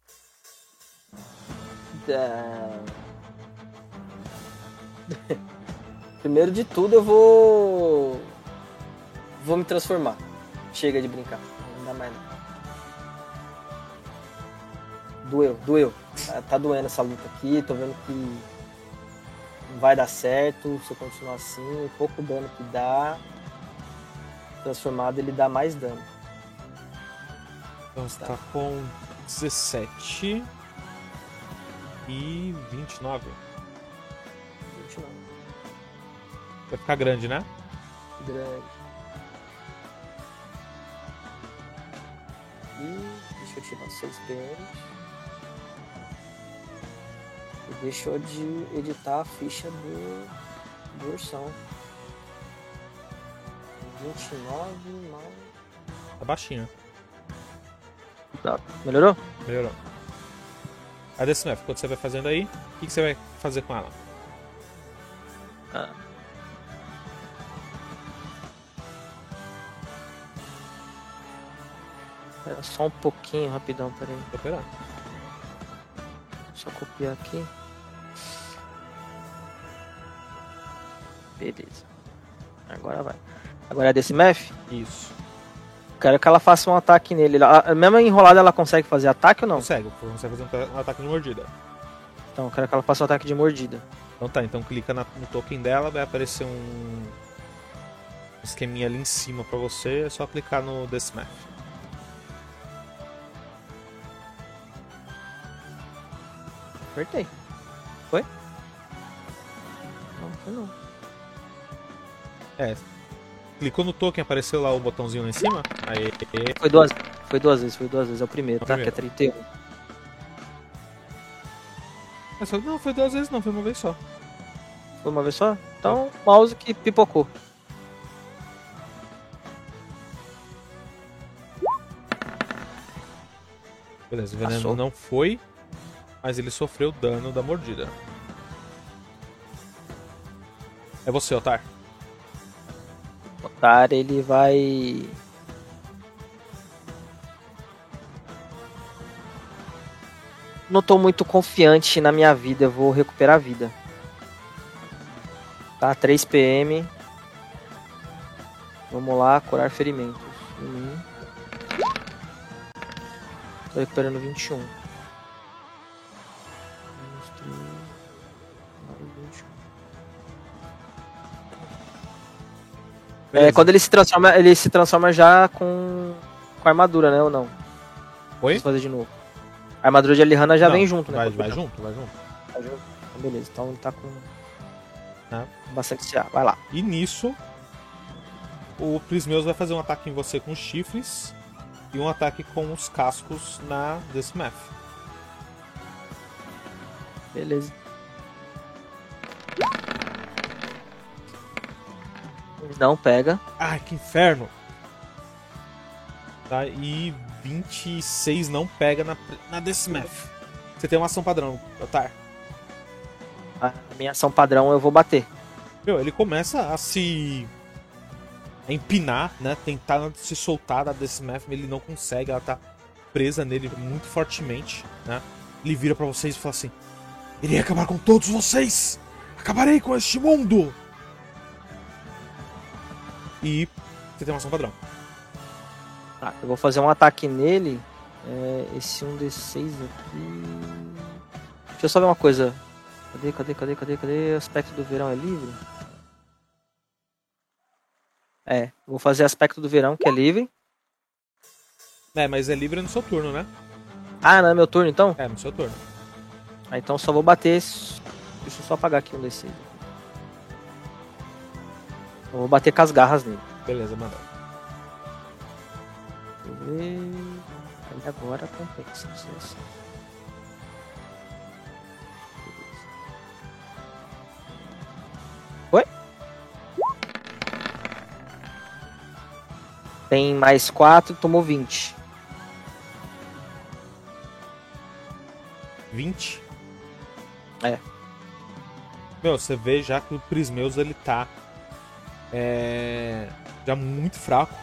Da... Primeiro de tudo, eu vou. Vou me transformar. Chega de brincar. Não dá mais nada. Doeu, doeu. Tá, tá doendo essa luta aqui. Tô vendo que vai dar certo se eu continuar assim. O pouco dano que dá. Transformado ele dá mais dano. Então você tá com 17 e 29. 29. Vai ficar grande, né? Grande. E deixa eu tirar 6 PM. Deixou de editar a ficha do, do ursão. 29 mais. Tá baixinho. Tá. Melhorou? Melhorou. A DCMF, quando você vai fazendo aí, o que, que você vai fazer com ela? Ah. Só um pouquinho, rapidão, peraí. Esperando. Só copiar aqui. Beleza. Agora vai. Agora é desse MEF? Isso. Quero que ela faça um ataque nele. Ela- Mesmo enrolada, ela consegue fazer ataque ou não? Consegue, vai fazer um ataque de mordida. Então, eu quero que ela faça um ataque de mordida. Então tá, então clica na- no token dela, vai aparecer um esqueminha ali em cima pra você, é só clicar no Deathmatch. Apertei. Foi? Não, foi não. É. Clicou no token, apareceu lá o botãozinho lá em cima. Aí, Foi duas, foi duas vezes, foi duas vezes. É o primeiro, É o tá? primeiro. Que é 31. É só- não, foi duas vezes não, foi uma vez só. Foi uma vez só? Então, mouse que pipocou. Beleza, o veneno Passou. não foi, mas ele sofreu dano da mordida. É você, Otar. Otar, ele vai. Não tô muito confiante na minha vida, eu vou recuperar a vida. Tá, 3 PM. Vamos lá, curar ferimentos. Hum. Tô recuperando 21. É, quando ele se transforma, ele se transforma já com, com armadura, né? Ou não? Oi? Preciso fazer de novo. A armadura de Alihanna já Não, vem junto, né? Vai, vai junto, vai junto. Tá junto. Então, beleza, então ele tá com Tá. bastante CA. Vai lá. E nisso, o Prismeus vai fazer um ataque em você com os chifres e um ataque com os cascos na Deathmatch. Beleza. Não pega. Ai, que inferno! Tá, e 26 não pega na, na Deathmatch. Você tem uma ação padrão, Otar. A minha ação padrão eu vou bater. Meu, ele começa a se a empinar, né? Tentar se soltar da Deathmatch, mas ele não consegue, ela tá presa nele muito fortemente, né? Ele vira pra vocês e fala assim: Irei acabar com todos vocês! Acabarei com este mundo! E você tem uma ação padrão. Tá, eu vou fazer um ataque nele. É, esse 1d6 aqui. Deixa eu só ver uma coisa. Cadê, cadê, cadê, cadê, cadê? Aspecto do verão é livre? É, vou fazer aspecto do verão que é livre. É, mas é livre no seu turno, né? Ah, não é meu turno então? É, no seu turno. Ah, então só vou bater. Deixa eu só apagar aqui um d6. Eu vou bater com as garras nele. Beleza, manda. Deixa eu ver. Aí agora. Oi? Tem mais 4, tomou 20. 20. É. Meu, você vê já que o Prismeus ele tá é, já muito fraco.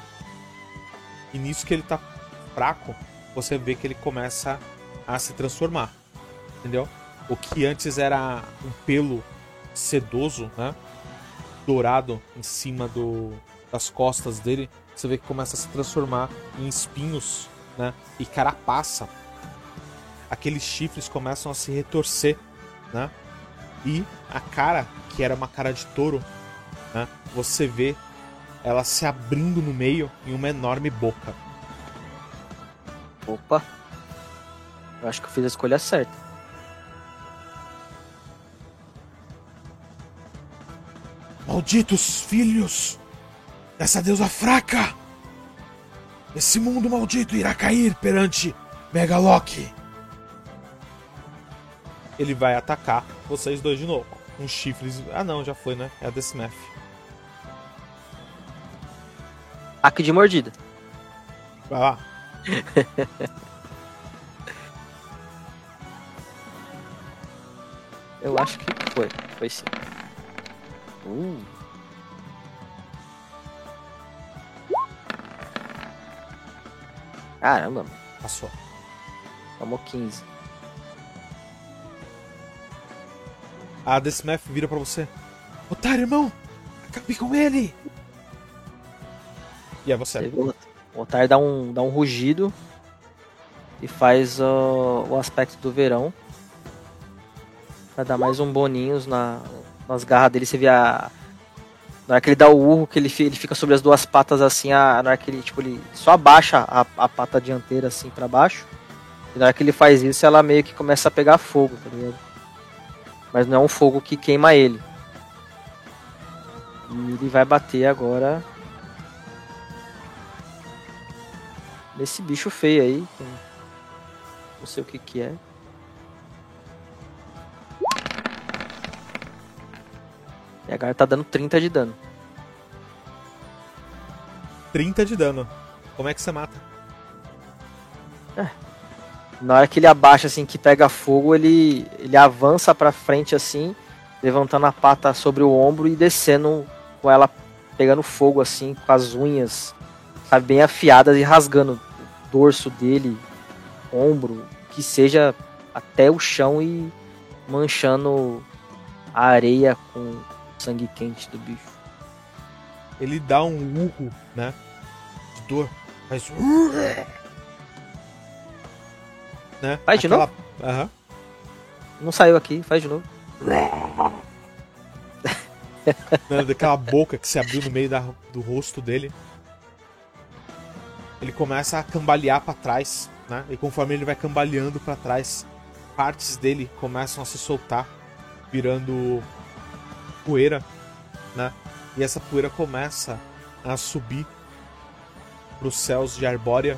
E nisso que ele tá fraco, você vê que ele começa a se transformar. Entendeu? O que antes era um pelo sedoso, né? Dourado em cima do, das costas dele. Você vê que começa a se transformar em espinhos, né? E carapaça. Aqueles chifres começam a se retorcer, né? E a cara, que era uma cara de touro, né? Você vê ela se abrindo no meio em uma enorme boca. Opa. Eu acho que eu fiz a escolha certa. Malditos filhos dessa deusa fraca! Esse mundo maldito irá cair perante Megalock. Ele vai atacar vocês dois de novo. Um chifres. Ah não, já foi, né? É a Desmeth. Ataque de mordida. Vai lá. Eu acho que foi. Foi sim. Uh. Caramba. Passou. tomou 15. A Desmeth vira pra você. Otário, irmão! Acabe com ele! E é você. O otário dá um, dá um rugido e faz o aspecto do verão. Pra dar mais um boninhos na, nas garras dele. Você vê a. Na hora que ele dá o urro, que ele, ele fica sobre as duas patas assim, a, na hora que ele, tipo, ele só abaixa a, a pata dianteira assim pra baixo. E na hora que ele faz isso, ela meio que começa a pegar fogo, tá ligado? Mas não é um fogo que queima ele. E ele vai bater agora nesse bicho feio aí. Não sei o que que é. E agora tá dando 30 de dano. 30 de dano. Como é que você mata? Na hora que ele abaixa assim, que pega fogo, ele, ele avança pra frente assim, levantando a pata sobre o ombro e descendo com ela pegando fogo assim, com as unhas, sabe, bem afiadas e rasgando dorso dele, ombro, que seja até o chão e manchando a areia com sangue quente do bicho. Ele dá um urro, né? De dor. Faz. Né? Faz de Aquela- Aham. Não saiu aqui, faz de novo. daquela boca que se abriu no meio da- do rosto dele. Ele começa a cambalear pra trás, né? E conforme ele vai cambaleando pra trás, partes dele começam a se soltar, virando poeira, né? E essa poeira começa a subir pros céus de Arbórea,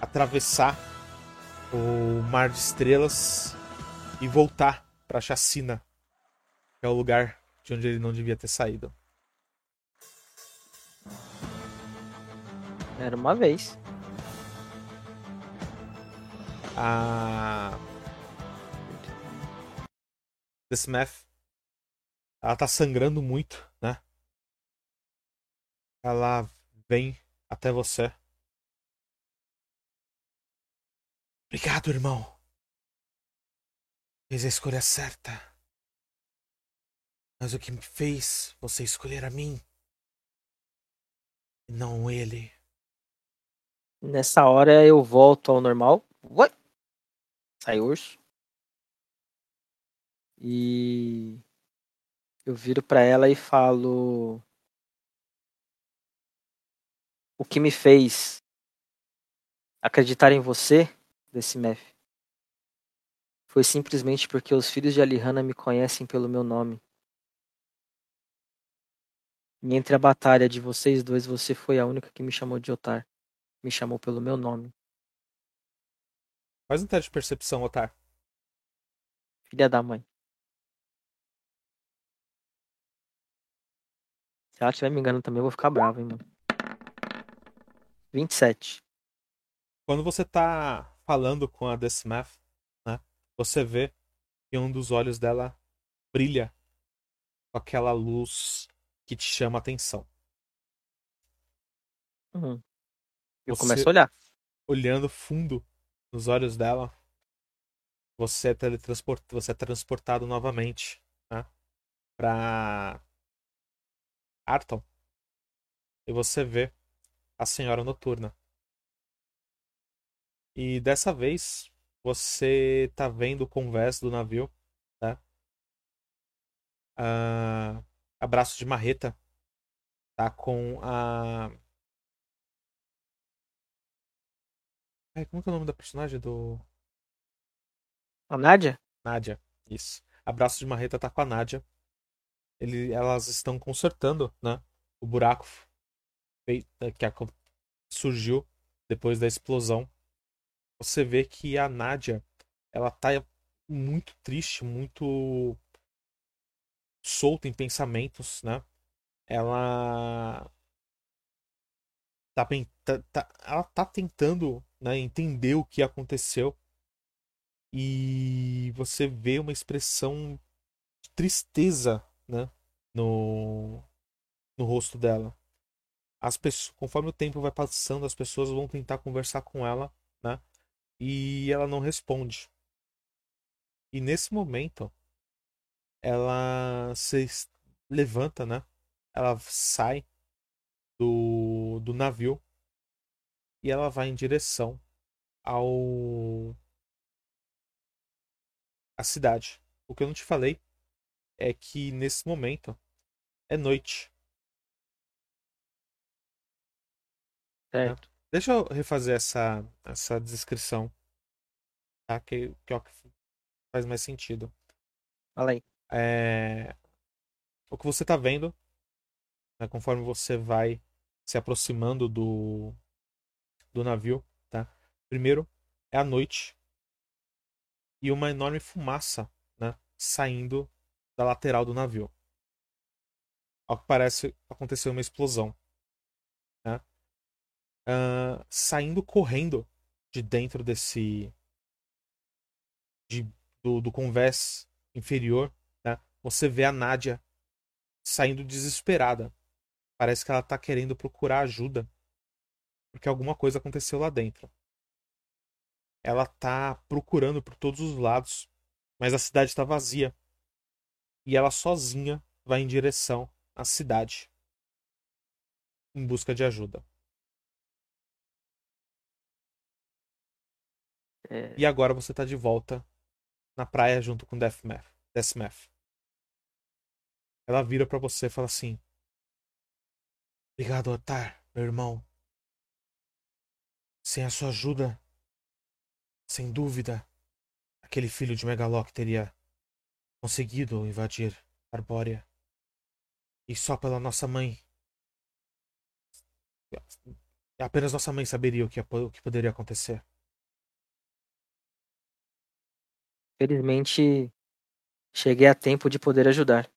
atravessar o mar de estrelas e voltar pra chacina, que é o lugar de onde ele não devia ter saído. Era uma vez. A Desmeth, ela tá sangrando muito, né? Ela vem até você. Obrigado, irmão. Fez a escolha certa. Mas o que me fez você escolher a mim e não ele? Nessa hora eu volto ao normal. Oi! Sai urso. E eu viro pra ela e falo o que me fez acreditar em você, desse Mef, foi simplesmente porque os filhos de Alihanna me conhecem pelo meu nome. E entre a batalha de vocês dois, você foi a única que me chamou de Otar. Me chamou pelo meu nome. Faz um teste de percepção, Otar. Filha da mãe. Se ela estiver me enganando também, eu vou ficar bravo, hein, mano. 27. Quando você tá falando com a Desmath, né? Você vê que um dos olhos dela brilha com aquela luz que te chama a atenção. Uhum. Eu Você- começo a olhar. Olhando fundo nos olhos dela, você é teletransport... você é transportado novamente né, para Arton e você vê a Senhora Noturna. E dessa vez você tá vendo o convés do navio? Ah, abraço de marreta. Tá com a. Ai, como é, é o nome da personagem do. A Nádia? Nádia, isso. Abraço de marreta tá com a Nádia. Ele, elas estão consertando, né? O buraco que surgiu depois da explosão. Você vê que a Nádia, ela tá muito triste, muito solta em pensamentos, né? Ela tá, tá, tá, ela tá tentando né, entender o que aconteceu e você vê uma expressão de tristeza né, no, no rosto dela. As pessoas, conforme o tempo vai passando, as pessoas vão tentar conversar com ela, né? E ela não responde. E nesse momento, ela se levanta, né? Ela sai do, do navio e ela vai em direção ao a cidade. O que eu não te falei é que nesse momento é noite. Certo. Deixa eu refazer essa, essa descrição. Tá? Que, que, é o que faz mais sentido. Fala aí. É... O que você tá vendo, né, conforme você vai se aproximando do, do navio, tá? Primeiro é a noite e uma enorme fumaça, né, saindo da lateral do navio. Ao que parece, aconteceu uma explosão. Né? Uh, saindo correndo de dentro desse. De, do, do convés inferior, né? você vê a Nádia saindo desesperada. Parece que ela está querendo procurar ajuda. Porque alguma coisa aconteceu lá dentro. Ela está procurando por todos os lados, mas a cidade está vazia e ela sozinha vai em direção à cidade em busca de ajuda. É... E agora você está de volta na praia junto com Deathmath. Deathmath. Ela vira para você e fala assim: Obrigado, Otar, meu irmão. Sem a sua ajuda, sem dúvida, aquele filho de Megaloc teria conseguido invadir Arbórea. E só pela nossa mãe. Apenas nossa mãe saberia o que, o que poderia acontecer. Felizmente, cheguei a tempo de poder ajudar.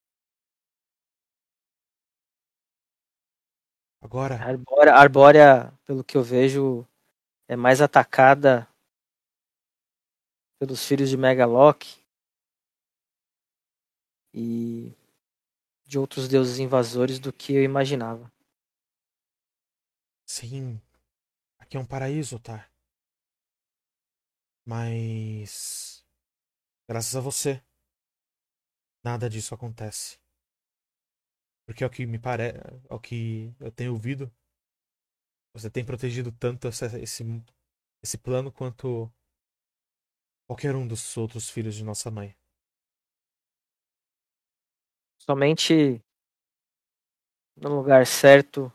Agora. Arbórea, Arbórea, pelo que eu vejo, é mais atacada pelos filhos de Megaloc e de outros deuses invasores do que eu imaginava. Sim, aqui é um paraíso, tá? Mas. Graças a você, nada disso acontece. Porque ao que me parece, ao que eu tenho ouvido, você tem protegido tanto esse, esse plano quanto qualquer um dos outros filhos de nossa mãe. Somente no lugar certo,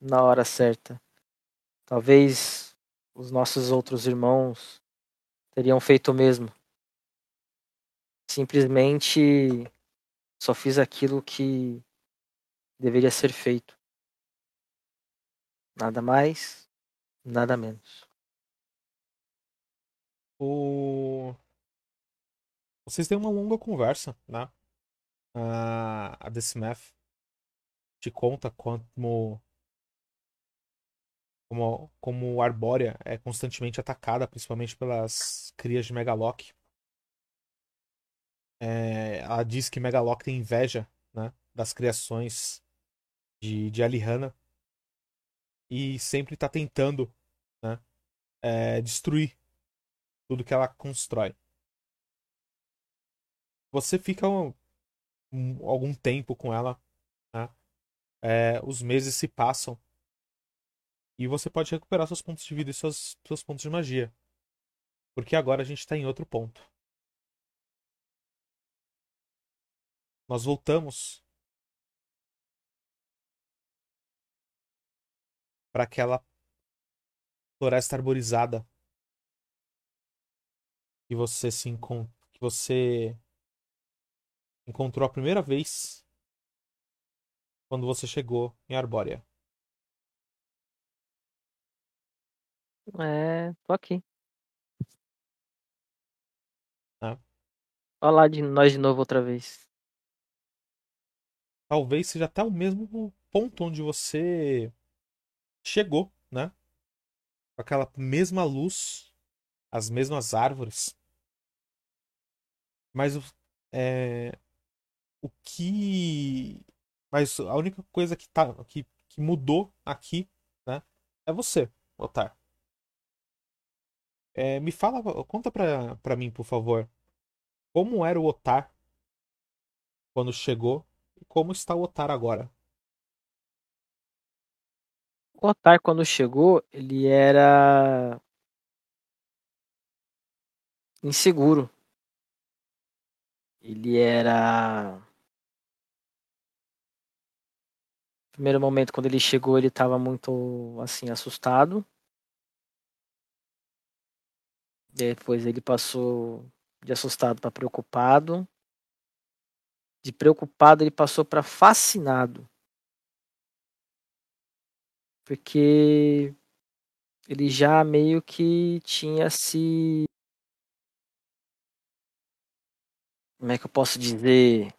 na hora certa. Talvez os nossos outros irmãos teriam feito o mesmo. Simplesmente só fiz aquilo que deveria ser feito. Nada mais, nada menos. O... Vocês têm uma longa conversa, né? a, a Decimeth te conta como como, como Arbórea é constantemente atacada, principalmente pelas crias de Megaloc. É, ela diz que Megaloc tem inveja né, das criações de, de Alihanna e sempre está tentando né, é, destruir tudo que ela constrói. você fica um, um, algum tempo com ela, né? É, os meses se passam e você pode recuperar seus pontos de vida e seus, seus pontos de magia. Porque agora a gente está em outro ponto. Nós voltamos para aquela floresta arborizada que você se encont... que você encontrou a primeira vez quando você chegou em Arbórea. É, tô aqui. Ah. Olha lá de nós de novo outra vez. Talvez seja até o mesmo ponto onde você chegou, né? Com aquela mesma luz, as mesmas árvores. Mas é, o que. Mas a única coisa que, tá, que, que mudou aqui, né? É você, Otar. É, me fala, conta pra, pra mim, por favor. Como era o Otar quando chegou e como está o Otar agora? O quando chegou, ele era inseguro. Ele era. No primeiro momento, quando ele chegou, ele estava muito assim assustado. Depois ele passou de assustado para preocupado. De preocupado ele passou para fascinado porque ele já meio que tinha se. Como é que eu posso dizer?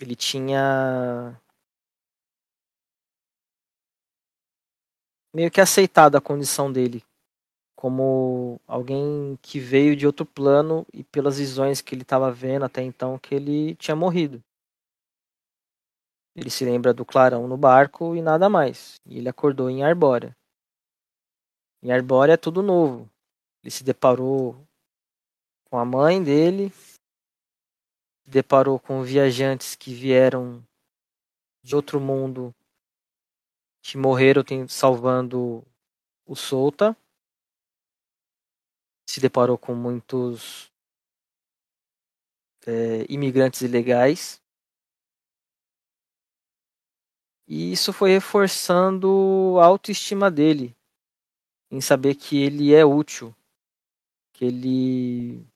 Ele tinha. meio que aceitado a condição dele como alguém que veio de outro plano e pelas visões que ele estava vendo até então que ele tinha morrido. Ele se lembra do clarão no barco e nada mais. E ele acordou em Arbórea. Em Arbórea é tudo novo. Ele se deparou com a mãe dele, se deparou com viajantes que vieram de outro mundo, que morreram salvando o Solta. Se deparou com muitos é, imigrantes ilegais E isso foi reforçando a autoestima dele, em saber que ele é útil, que ele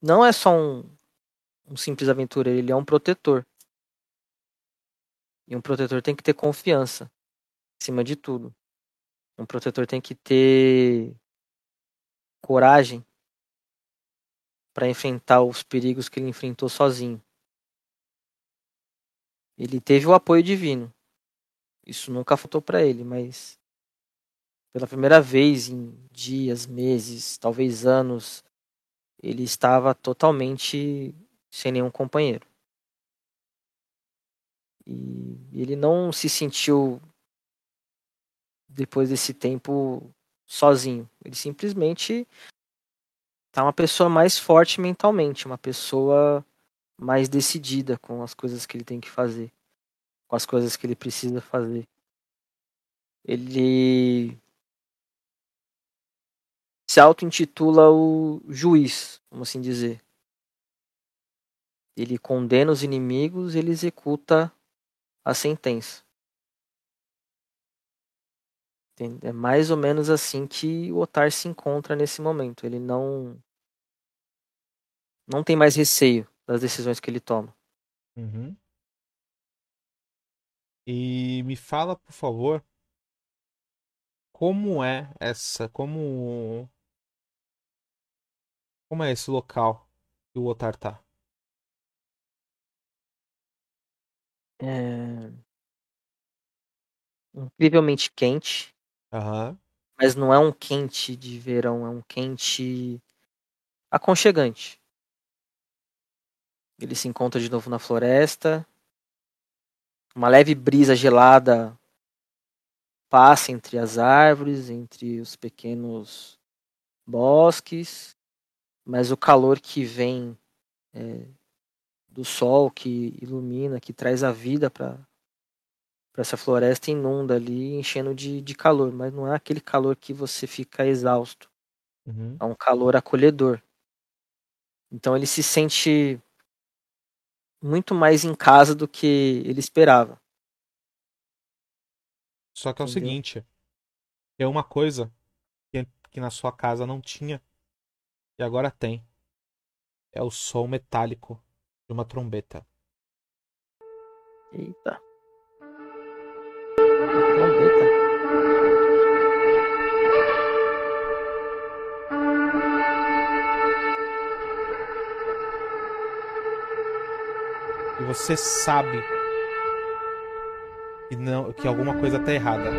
não é só um, um simples aventureiro, ele é um protetor. E um protetor tem que ter confiança, acima de tudo. Um protetor tem que ter coragem para enfrentar os perigos que ele enfrentou sozinho. Ele teve o apoio divino. Isso nunca faltou para ele, mas pela primeira vez em dias, meses, talvez anos, ele estava totalmente sem nenhum companheiro. E ele não se sentiu depois desse tempo sozinho. Ele simplesmente tá uma pessoa mais forte mentalmente, uma pessoa mais decidida com as coisas que ele tem que fazer, com as coisas que ele precisa fazer. Ele se auto-intitula o juiz, vamos assim dizer. Ele condena os inimigos ele executa a sentença. É mais ou menos assim que o Otar se encontra nesse momento. Ele não não tem mais receio das decisões que ele toma. Uhum. E me fala, por favor, como é essa, como como é esse local que o Otar tá? É... Incrivelmente quente. Uhum. Mas não é um quente de verão, é um quente aconchegante. Ele se encontra de novo na floresta. Uma leve brisa gelada passa entre as árvores, entre os pequenos bosques. mas o calor que vem é, do sol, que ilumina, que traz a vida para para essa floresta inunda ali, enchendo de, de calor, mas não é aquele calor que você fica exausto. Uhum. É um calor acolhedor. Então ele se sente muito mais em casa do que ele esperava. Só que é o Entendeu? seguinte: é uma coisa que, que na sua casa não tinha e agora tem. É o som metálico de uma trombeta. Eita. E você sabe que, não, que alguma coisa tá errada.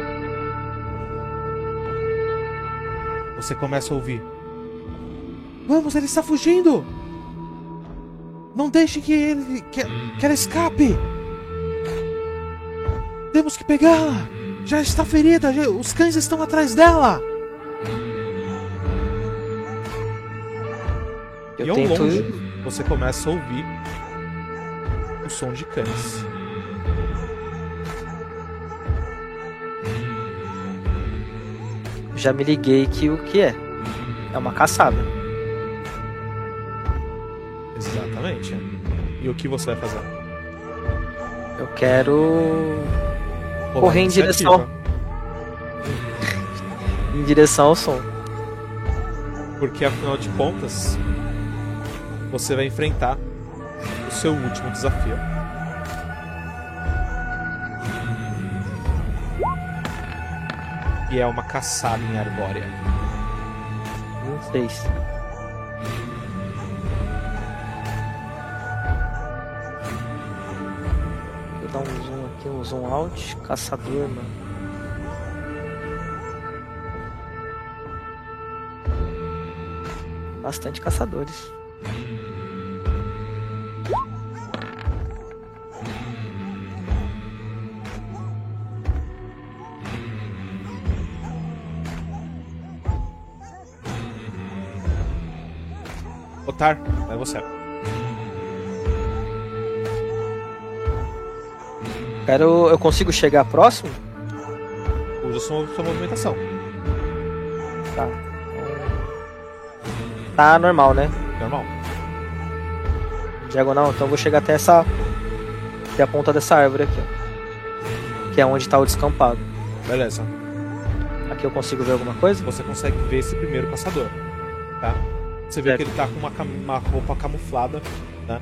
Você começa a ouvir. Vamos, ele está fugindo! Não deixe que ele que, que ela escape! Temos que pegá-la! Já está ferida, já- os cães estão atrás dela! Eu e ao tento. longe, você começa a ouvir som de cães. Já me liguei que o que é? É uma caçada. Exatamente. E o que você vai fazer? Eu quero Rolar Correr em iniciativa. direção. ir em direção ao som. Porque afinal de contas, você vai enfrentar seu último desafio. E é uma caçada em arbórea. Não sei se. Vou dar um zoom aqui, um zoom out. Caçador, mano. Bastante caçadores. Otar, é você. Quero. Eu consigo chegar próximo? Usa sua, sua movimentação. Tá. Tá normal, né? Normal. Diagonal, então eu vou chegar até essa. Até a ponta dessa árvore aqui, ó. Que é onde tá o descampado. Beleza. Aqui eu consigo ver alguma coisa? Você consegue ver esse primeiro caçador. Você vê que ele tá com uma, uma roupa camuflada, né?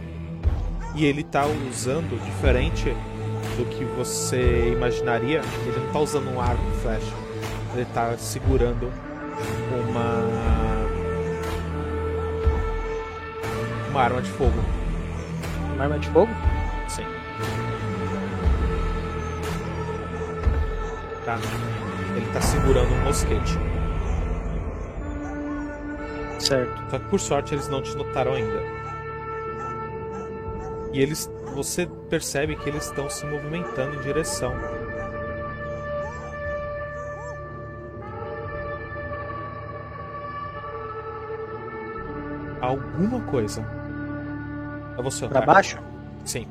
E ele tá usando diferente do que você imaginaria. Ele não tá usando um arco e flecha. Ele tá segurando uma. Uma arma de fogo. Uma arma de fogo? Sim. Tá. Ele tá segurando um mosquete. Certo. Só que por sorte eles não te notaram ainda. E eles. Você percebe que eles estão se movimentando em direção. Alguma coisa. É você, Pra baixo? Sim,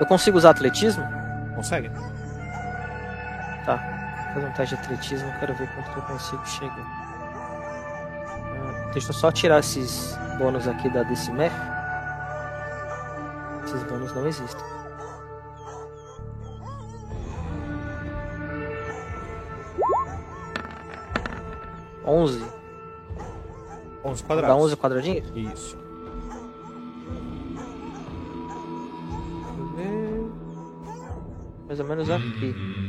Eu consigo usar atletismo? consegue? Tá. Fazer um teste de atletismo, quero ver quanto que eu consigo chegar. Ah, Deixa eu só tirar esses bônus aqui da Decimef. Esses bônus não existem. Onze. 11 Dá quadrados. 11 quadradinhos? Isso. Deixa eu ver. Mais ou menos aqui.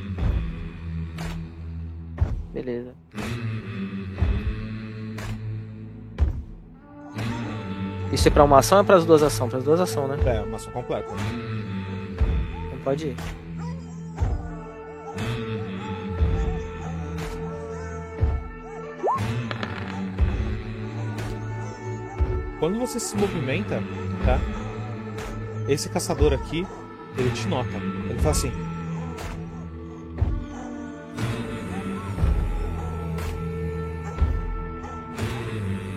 Isso é pra uma ação ou é pras duas ações? Pras duas ações, né? É, uma ação completa. Então pode ir. Quando você se movimenta, tá? Esse caçador aqui, ele te nota. Ele fala assim!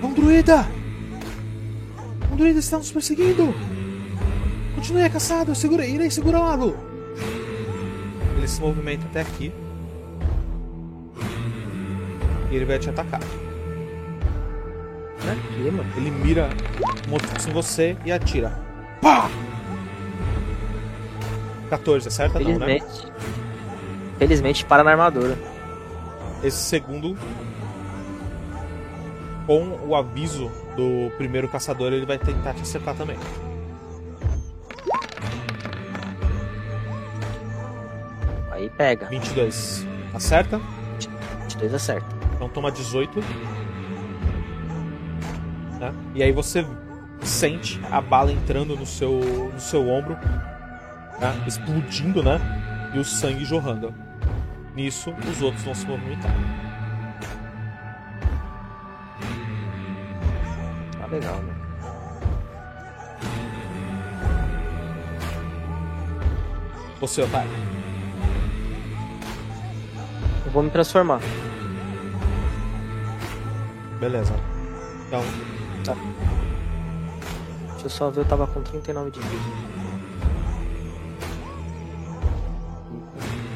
Um druida está nos perseguindo! Continue a caçada, eu segurei, irei segurá-lo! Ele se movimenta até aqui. E ele vai te atacar. Pra quê, mano? Ele mira um em você e atira. Pá! 14, acerta não, né? Felizmente. Felizmente para na armadura. Esse segundo, com o aviso do primeiro caçador, ele vai tentar te acertar também. Aí pega. 22. Acerta? 22 acerta. Então toma 18. Né? E aí você sente a bala entrando no seu, no seu ombro, né? explodindo, né? E o sangue jorrando. Nisso, os outros vão se movimentar. Você, Otário. Eu vou me transformar. Beleza. Então, Deixa eu só ver, eu tava com 39 de vida.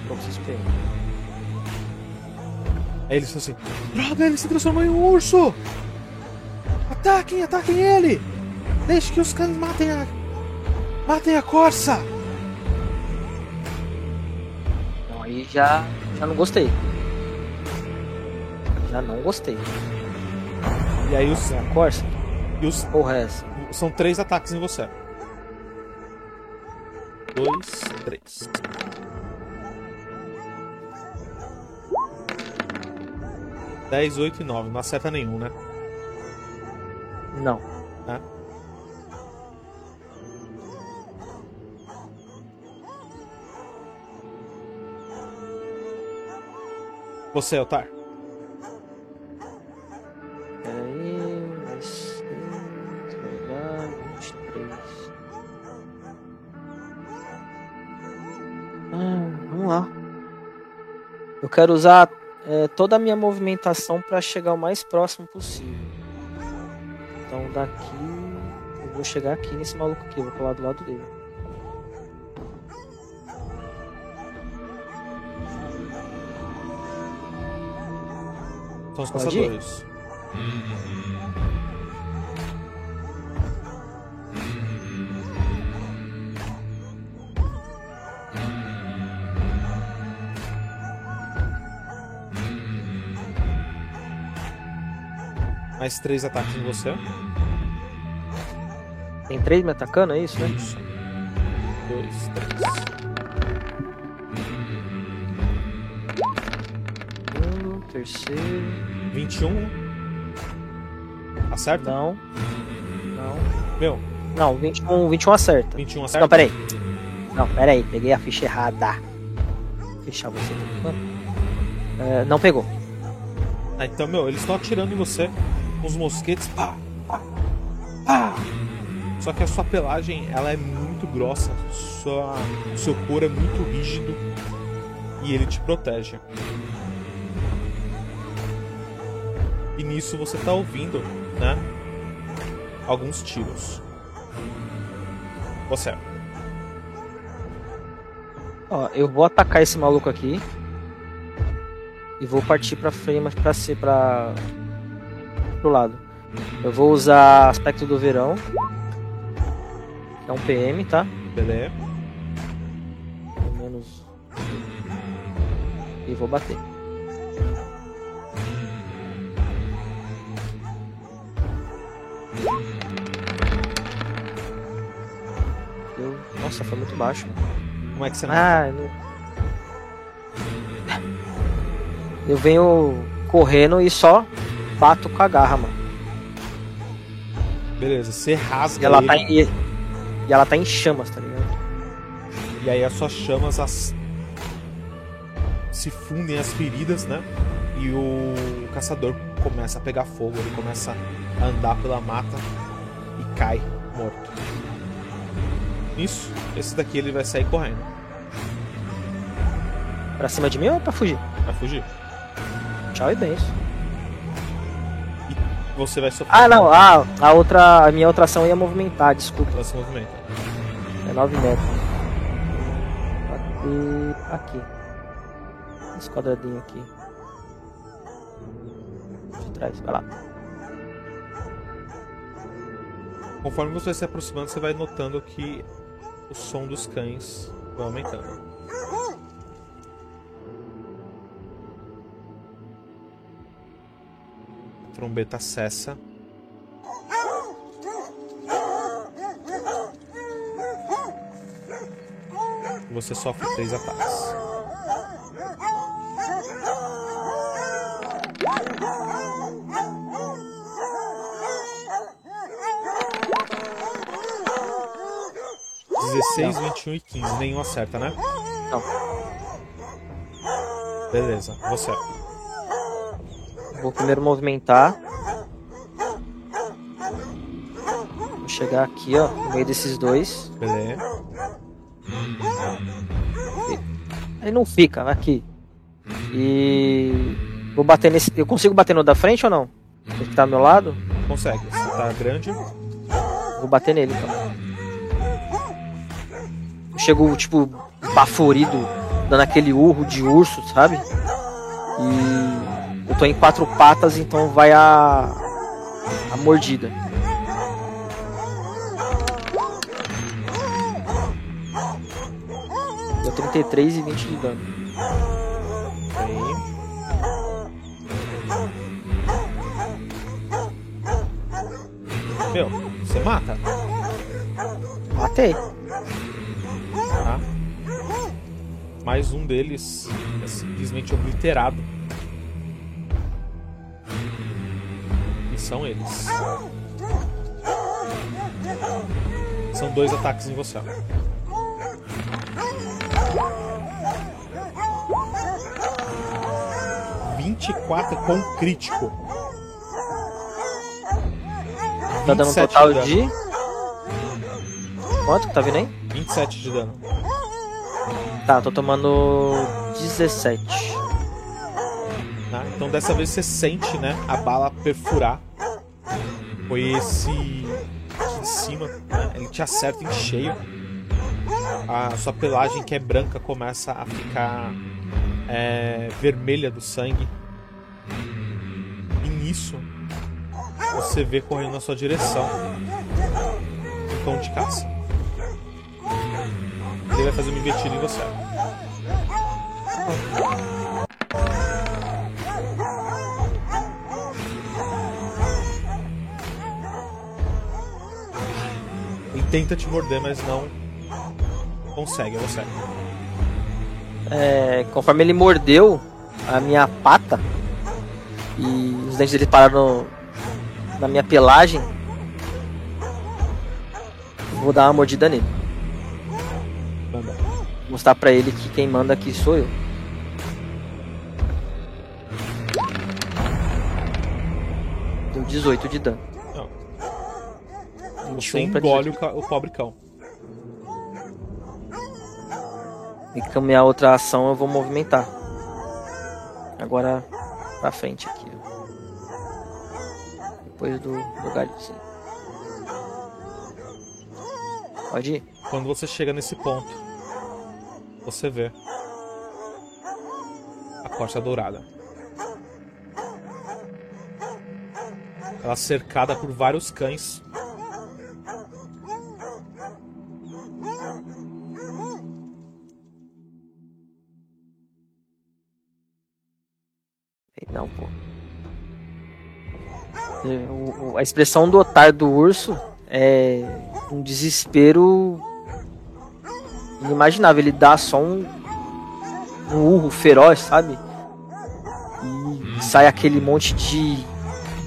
Pouco XP. aí eles assim: Droga, ele se transformou em um urso! Ataquem, ataquem ele! Deixe que os cães matem a. Matem a corça! Já, já não gostei. Já não gostei. E aí os, É Corsa? e os Porra é essa? São três ataques em você. Dois, três. Dez, oito e nove. Não acerta nenhum, né? Não. Tá? Você, Otar. Peraí, mais seis, vai dar 23. Ah, vamos lá. Eu quero usar é, toda a minha movimentação para chegar o mais próximo possível. Então daqui eu vou chegar aqui nesse maluco aqui, vou colar do lado dele. São os Pode caçadores. Mais três ataques em você. Tem três me atacando, é isso, né? Isso. Dois, três. Terceiro. 21. Acerta? Não. Não. Meu, Não, 21, 21 acerta. 21 acerta. Não, peraí. Não, peraí, peguei a ficha errada. Vou fechar você. É, não pegou. Ah, então, meu, eles estão atirando em você com os mosquetes. Pá, pá, pá. Só que a sua pelagem, ela é muito grossa. Sua, o seu couro é muito rígido. E ele te protege. E nisso você tá ouvindo, né? Alguns tiros. Você. Ó, eu vou atacar esse maluco aqui. E vou partir pra frente, pra ser pra. pro lado. Eu vou usar aspecto do verão. Que é um PM, tá? Beleza. Pelo menos. E vou bater. Nossa, foi muito baixo. Como é que você mata? Ah, eu não... Eu venho correndo e só bato com a garra, mano. Beleza, você rasga E ela ele, tá em, e, e ela tá em chamas, tá ligado? e aí as suas chamas as... se fundem as feridas, né? E o caçador começa a pegar fogo, ele começa a andar pela mata e cai morto. Isso, esse daqui ele vai sair correndo. Pra cima de mim ou pra fugir? Vai fugir. Tchau e benção. você vai sofrer. Ah, não. Ah, a outra. A minha outra ação ia movimentar, desculpa. Ela se movimenta. É 9 metros. Bater aqui. Esse quadradinho aqui. De trás, vai lá. Conforme você vai se aproximando, você vai notando que o som dos cães vai aumentando. A trombeta cessa. Você sofre três ataques. Dezesseis, vinte e um e quinze. Nenhum acerta, né? Não. Beleza, você. Vou primeiro movimentar. Vou chegar aqui, ó, no meio desses dois. Beleza. Ele não fica, aqui. E. Vou bater nesse. Eu consigo bater no da frente ou não? Esse que tá ao meu lado? Consegue. Você tá grande. Vou bater nele então. Eu chego, tipo, baforido, dando aquele urro de urso, sabe? E eu tô em quatro patas, então vai a. a mordida. Deu 33 e 20 de dano. Aí. Meu, você mata, Matei. Tá? Mais um deles é simplesmente obliterado. E são eles. São dois ataques em você. Vinte e quatro com crítico. Tá dando um 27 total de. Quanto que tá vindo aí? 27 de dano. Tá, tô tomando 17. tá? Então dessa vez você sente, né, a bala perfurar. Foi esse aqui de cima, né? Ele te acerta em cheio. A sua pelagem que é branca começa a ficar é, vermelha do sangue. E nisso você vê correndo na sua direção um cão de caça. Ele vai fazer uma investida em você. Ele tenta te morder, mas não consegue, é você. É, conforme ele mordeu a minha pata e os dentes dele pararam na minha pelagem, vou dar uma mordida nele. Mostrar pra ele que quem manda aqui sou eu. Deu 18 de dano. Não. 21 Você engole 18. o, o pobre cão. E com a minha outra ação eu vou movimentar. Agora pra frente aqui. ó. Depois do, do galhozinho. Pode ir. Quando você chega nesse ponto, você vê a corça dourada. Ela cercada por vários cães. Não, pô. É, a expressão do otário do urso é um desespero inimaginável. Ele dá só um, um urro feroz, sabe? E sai aquele monte de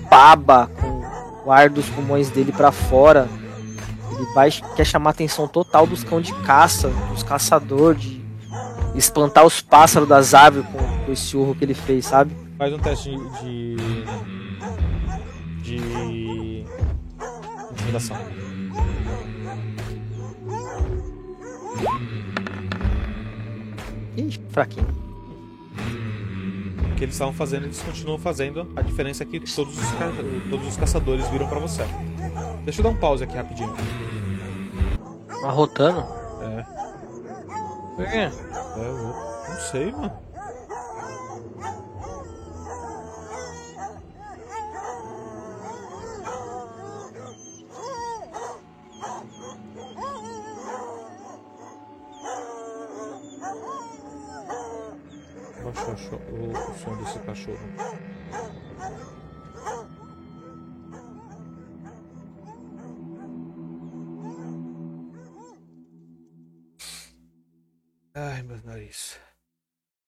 baba com o ar dos pulmões dele pra fora. Ele vai quer chamar a atenção total dos cão de caça, dos caçadores, de espantar os pássaros das árvores com, com esse urro que ele fez, sabe? Faz um teste de. de. de intimidação. Ih, fraquinho. que eles estavam fazendo, eles continuam fazendo. A diferença é que todos os, ca... todos os caçadores viram pra você. Deixa eu dar um pause aqui rapidinho. Arrotando? É. Por quê? É, eu não sei, mano. Cachorro. Ai, meu nariz.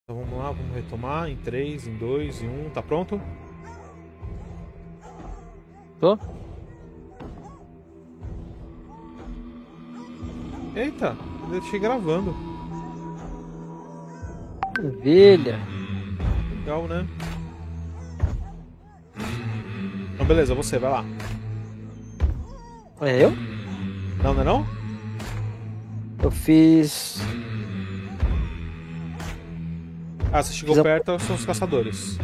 Então vamos lá, vamos retomar em 3, em 2, em 1. Tá pronto? Tô? Eita, eu deixei gravando. Maravilha. Legal, né? Então beleza, você, vai lá. É eu? Não, não é não? Eu fiz. Ah, você chegou Fiz a- perto, são os caçadores.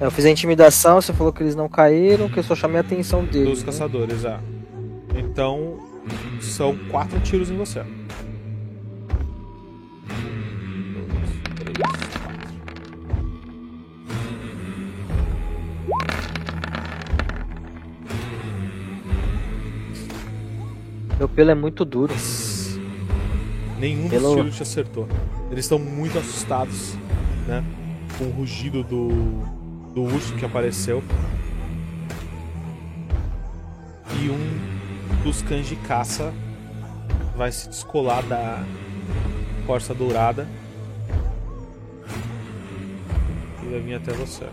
Eu fiz a intimidação, você falou que eles não caíram, que eu só chamei a atenção deles. Dos né? caçadores, ah. Então, são quatro tiros em você. Meu pelo é muito duro. Nenhum Pelo- dos tiros te acertou. Eles estão muito assustados, né? Com o rugido do, do urso que apareceu. E um dos cães de caça vai se descolar da corça dourada. E vai vir até você.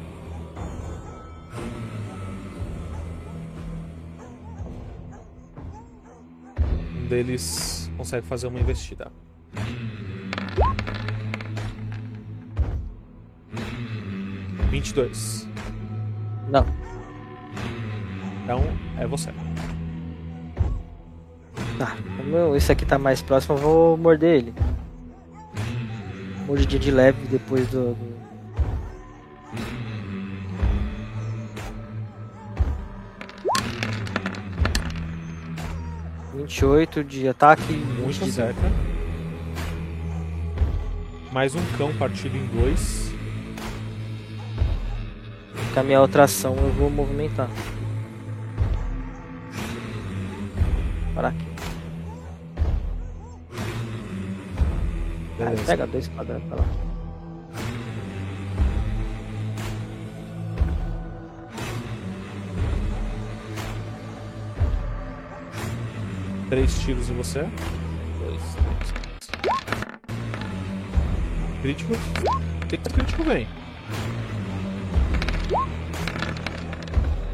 Um deles consegue fazer uma investida. Vinte e dois. Não. Então é você. Tá. Como esse aqui tá mais próximo, eu vou morder ele. Mordidinha de leve depois do. do... Vinte e oito de ataque Muito 20 de acerta. Mais um cão partido em dois. Com a minha outra ação eu vou movimentar. Para aqui. Ah, pega dois quadrados pra lá. Três tiros em você. Dois. Crítico. Tem que crítico bem.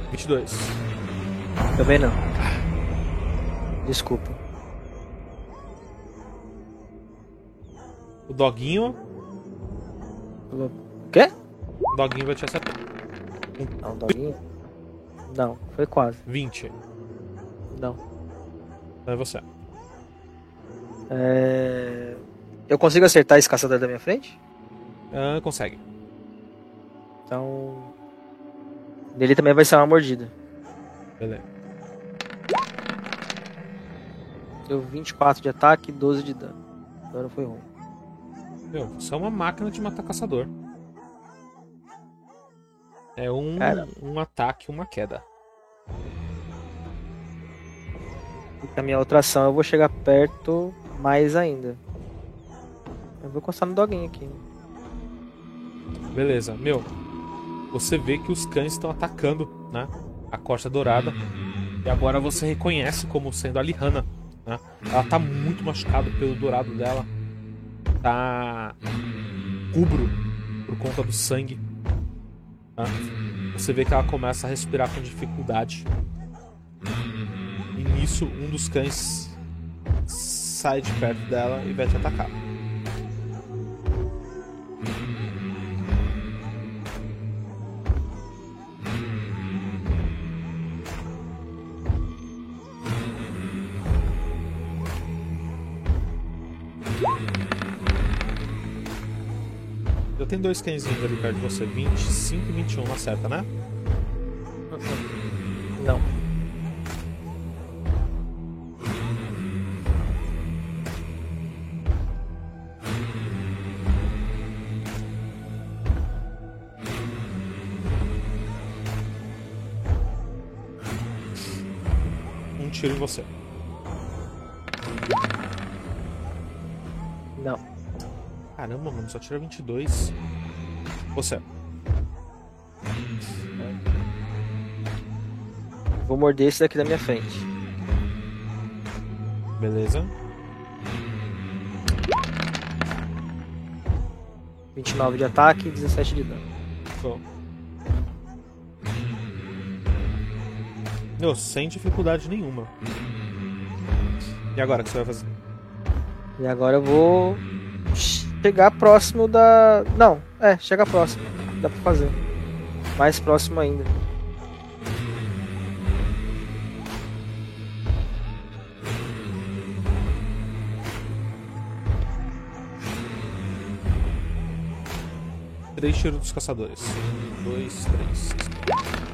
22. Também não. Desculpa. O doguinho. O quê? O doguinho vai te acertar. Não, doguinho? Não, foi quase. 20. Não. É você. É... Eu consigo acertar esse caçador da minha frente? Ah, consegue. Então. Nele também vai ser uma mordida. Beleza. Deu 24 de ataque e 12 de dano. Agora foi ruim. Meu, você é uma máquina de matar caçador. É um, Cara. um ataque, uma queda. E com a minha outra ação eu vou chegar perto mais ainda. Eu vou encostar no doguinho aqui. Beleza, meu. Você vê que os cães estão atacando, né? A corça dourada. E agora você reconhece como sendo a Lihana. Né? Ela tá muito machucada pelo dourado dela. Tá rubro por conta do sangue. né? Você vê que ela começa a respirar com dificuldade. E nisso, um dos cães sai de perto dela e vai te atacar. tem dois cãezinhos ali perto de você. 25 e 21 não acerta, né? Você. Não. Caramba, mano, só tira 22. Você. Vou morder esse daqui da minha frente. Beleza. 29 de ataque e 17 de dano. Show. Meu, sem dificuldade nenhuma. E agora o que você vai fazer? E agora eu vou chegar próximo da. Não, é, chega próximo. Dá pra fazer. Mais próximo ainda. Três tiros dos caçadores. Um, dois, três.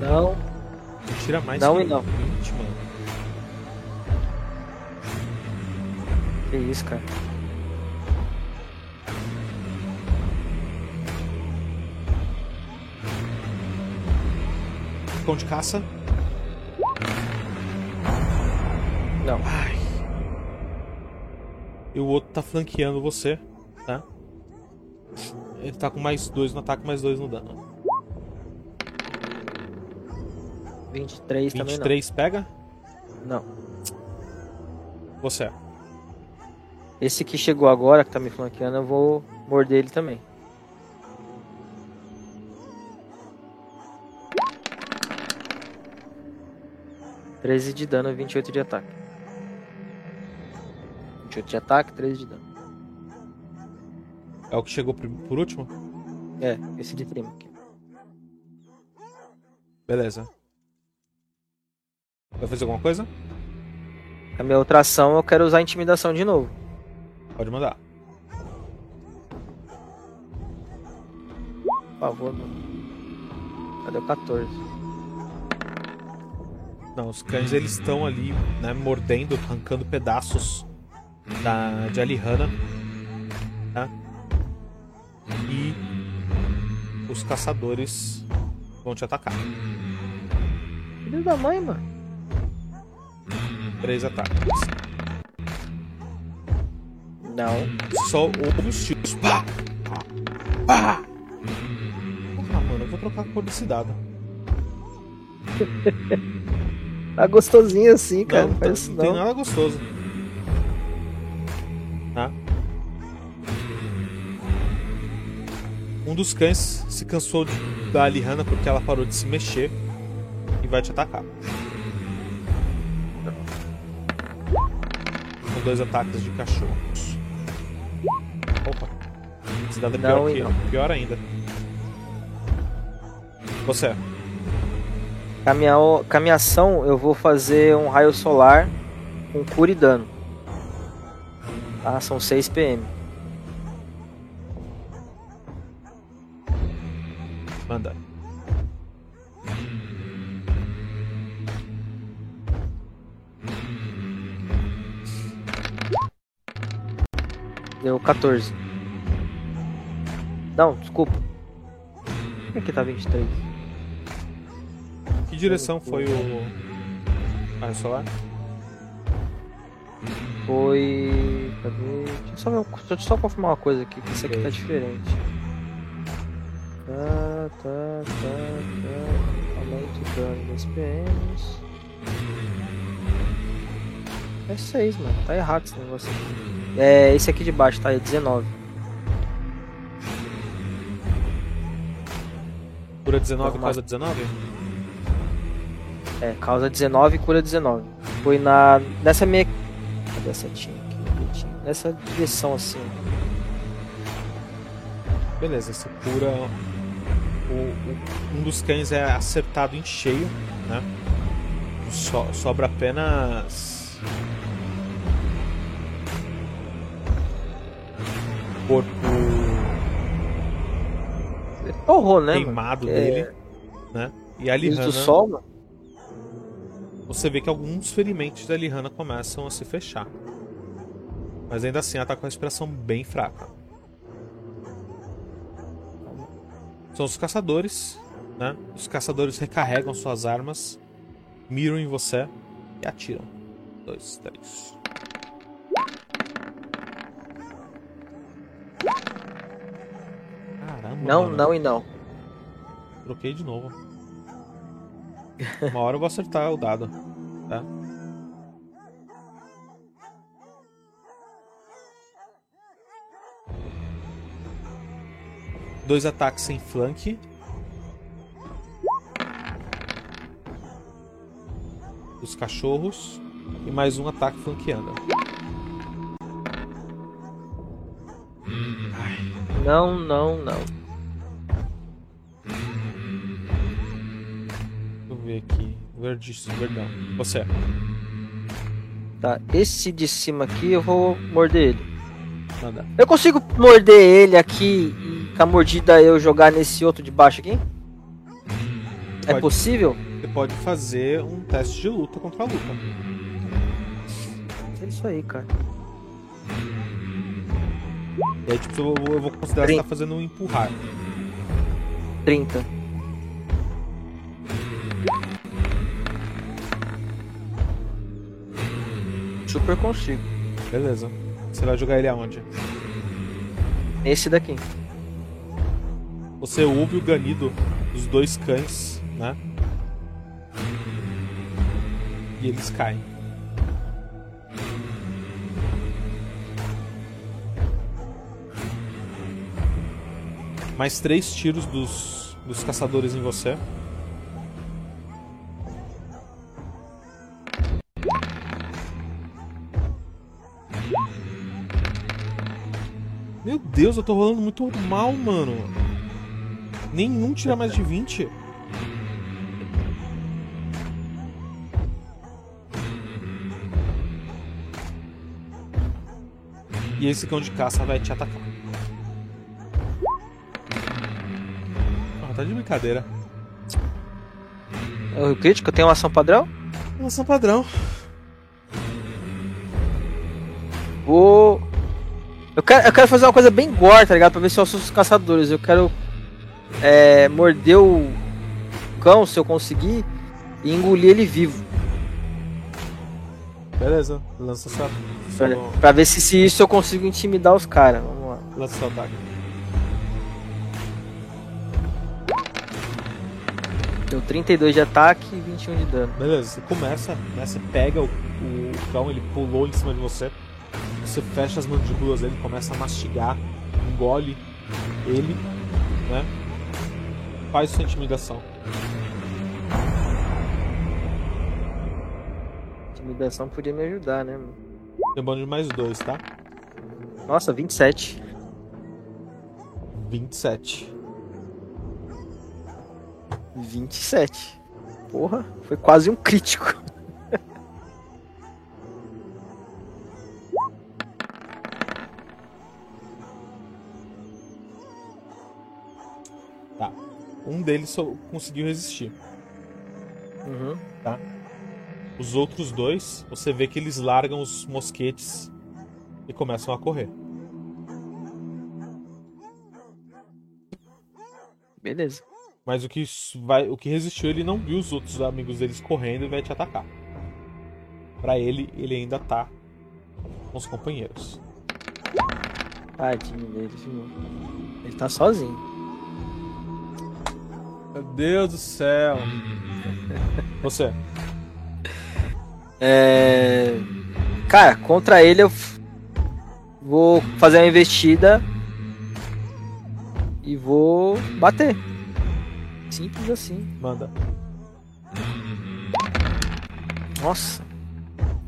Não. tira mais Não que e não. 20, mano. Que isso, cara. Cão de caça. Não. E o outro tá flanqueando você, tá? Ele tá com mais dois no ataque, mais dois no dano. 23 também 23 pega? não. Não. Você. Esse que chegou agora, que tá me flanqueando, eu vou morder ele também. Treze de dano, 28 de ataque. 28 de ataque, 13 de dano. É o que chegou por último? É, esse de trima aqui. Beleza. Vai fazer alguma coisa? A minha outra ação eu quero usar intimidação de novo. Pode mandar. Por favor, mano. Cadê o 14? Não, os cães eles estão ali, né, mordendo, arrancando pedaços da de Alihanna, tá? E os caçadores vão te atacar. Filho da mãe, mano. Três ataques. Não. Só ouve os tiros. Pá! Pá! Porra, mano, eu vou trocar a cor desse dado. Tá gostosinho assim, cara. Não, não, não tem nada gostoso. Tá? Um dos cães se cansou de- da Alihanna porque ela parou de se mexer e vai te atacar. Com dois ataques de cachorros. Opa. Esse dado é pior, Não que, não. pior ainda. Você. Com a minha, o- com a minha ação, eu vou fazer um raio solar com cura e dano. Tá? São 6 PM. 14. Não, desculpa. Por que que tá 23? Que direção foi o. Ah, solar? Foi. Cadê? Deixa eu só, ver- deixa eu só confirmar uma coisa aqui, que isso aqui tá diferente. Tá, tá, tá, tá. Aumento o dano dos PMs. É 6, mano. Tá errado esse negócio aqui. É, esse aqui de baixo, tá? É 19. Cura 19 Então, causa 19? É, causa 19 e cura 19. Foi na. Nessa minha. Cadê a setinha aqui? Nessa direção assim. Beleza, você cura. O, o- um dos cães é acertado em cheio, né? So- sobra apenas. Corpo Torrou, né? queimado mano? dele, É, né? E a Lihana, do sol, mano. você vê que alguns ferimentos da Lihana começam a se fechar. Mas ainda assim ela tá com a respiração bem fraca. São os caçadores, né? Os caçadores recarregam suas armas, miram em você e atiram. Dois, três. Caramba. Não, mano. não e não. Troquei de novo. Uma hora eu vou acertar o dado, tá? Dois ataques sem flank. Dos cachorros. E mais um ataque flanqueando. Não, não, não. Ver aqui. Verde, verdão. Você. Tá, esse de cima aqui eu vou morder ele. Manda. Eu consigo morder ele aqui e com a mordida eu jogar nesse outro de baixo aqui? É Pode. possível? Você pode fazer um teste de luta contra a luta. É isso aí, cara. E aí, tipo, eu vou, eu vou considerar que você tá fazendo um empurrar. 30. Super consigo. Beleza. Você vai jogar ele aonde? Esse daqui. Você ouve o ganido dos dois cães, né? E eles caem. Mais três tiros dos, dos caçadores em você. Deus, eu tô rolando muito mal, mano. Nenhum tira mais de 20. E esse cão de caça vai te atacar. Ah, tá de brincadeira. É o crítico tem uma ação padrão? Nossa, padrão. Vou. Eu quero, eu quero fazer uma coisa bem gore, tá ligado? Pra ver se eu assusto os caçadores. Eu quero é, morder o cão, se eu conseguir, e engolir ele vivo. Beleza, lança sua, Pra, pra ver se, se isso eu consigo intimidar os caras. Vamos lá. lança seu ataque. Deu 32 de ataque e 21 de dano. Beleza, você começa, né? Você pega o, o cão, ele pulou em cima de você. Você fecha as mandíbulas dele, começa a mastigar, engole ele, né? Faz sua intimidação. Intimidação podia me ajudar, né? Tem bônus de mais dois, tá? Nossa, 27. 27. 27. Porra, foi quase um crítico. Um deles só conseguiu resistir. Uhum. Os outros dois, você vê que eles largam os mosquetes e começam a correr. Beleza. Mas o que vai, o que resistiu, ele não viu os outros amigos deles correndo e vai te atacar. Pra ele, ele ainda tá com os companheiros. Tadinho dele, viu? Ele tá sozinho. Meu Deus do céu. Você. É... Cara, contra ele eu vou fazer uma investida e vou bater. Simples assim. Manda. Nossa,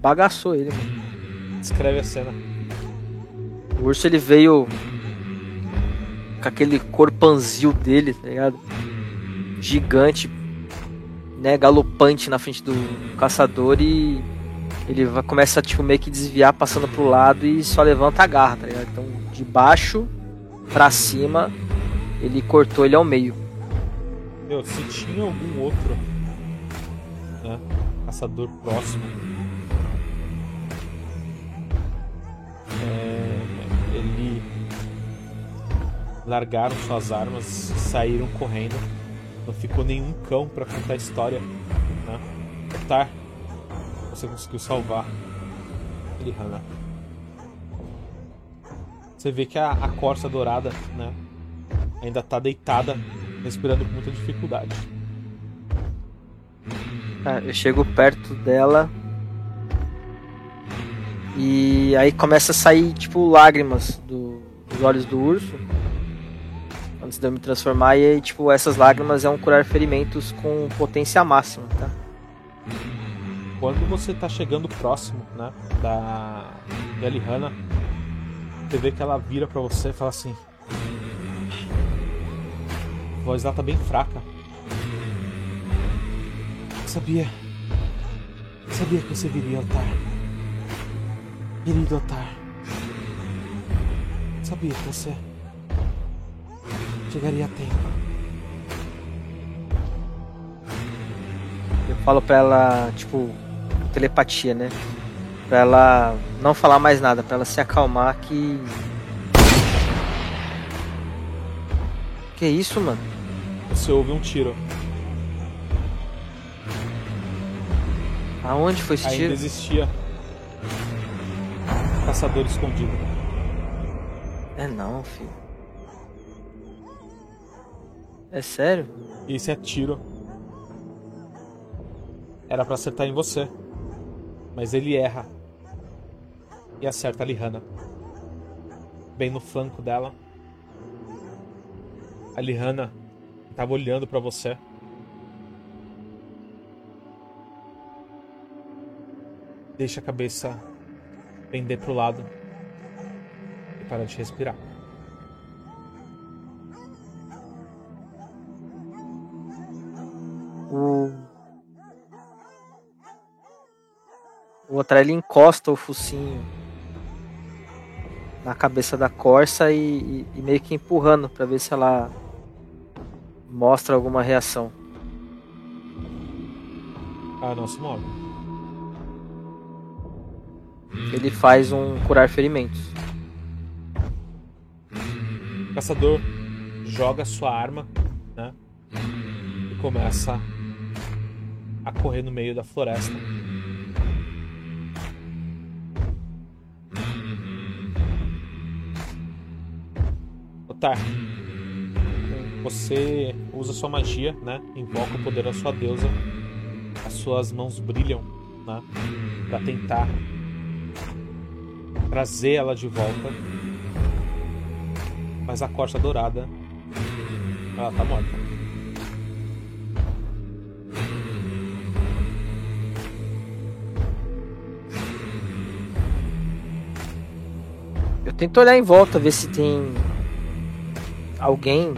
bagaçou ele, mano. Descreve a cena. O urso ele veio com aquele corpanzil dele, tá ligado? Gigante, né, galopante na frente do caçador e ele começa a tipo meio que desviar passando pro lado e só levanta a garra, tá ligado? Então, de de baixo para cima, ele cortou ele ao meio. Meu, se tinha algum outro né, caçador próximo, é, ele largaram suas armas, saíram correndo. Não ficou nenhum cão para contar a história. Né? Tá, você conseguiu salvar Lihana. Você vê que a, a corça dourada, né, ainda tá deitada, respirando com muita dificuldade. Ah, eu chego perto dela e aí começa a sair tipo lágrimas do, dos olhos do urso antes de eu me transformar e tipo essas lágrimas é um curar ferimentos com potência máxima, tá? Quando você tá chegando próximo, né, da Elihana, você vê que ela vira para você e fala assim: a voz dela tá bem fraca. Eu sabia. Eu sabia que você viria, Otar. Querido Otar. Eu sabia que você chegaria a tempo. Eu falo pra ela, tipo, telepatia, né? Pra ela não falar mais nada, pra ela se acalmar que. Que isso, mano? Você ouve um tiro. Aonde foi esse Ainda tiro? existia caçador escondido. É não, filho. É sério? Esse é tiro. Era pra acertar em você. Mas ele erra. E acerta a Lihana. Bem no flanco dela. A Lihana tava olhando pra você. Deixa a cabeça pender pro lado. E para de respirar. O. O outro ele encosta o focinho na cabeça da Corsa e, e- e meio que empurrando pra ver se ela mostra alguma reação. Ah, não se move. Ele faz um curar ferimentos. O caçador joga sua arma, né? E começa a correr no meio da floresta. Otar, você usa sua magia, né? Invoca o poder da sua deusa. As suas mãos brilham, né? Pra tentar trazer ela de volta. Mas a corça dourada, ela tá morta. Eu tento olhar em volta, ver se tem alguém,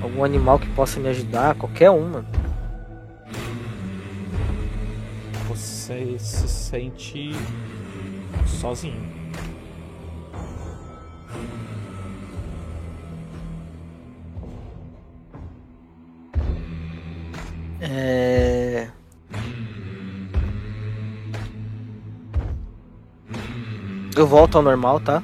algum animal que possa me ajudar, qualquer uma. Você se sente sozinho. É... Eu volto ao normal, tá?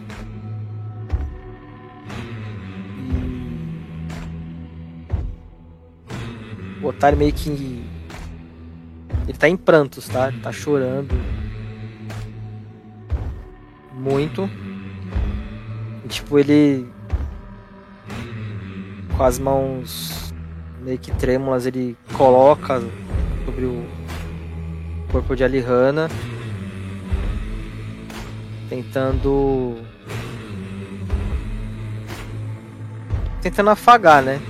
O otário meio que. Ele tá em prantos, tá? Ele tá chorando. Muito. E, tipo, ele. Com as mãos meio que trêmulas, ele coloca sobre o corpo de Alihana, tentando tentando afagar, né?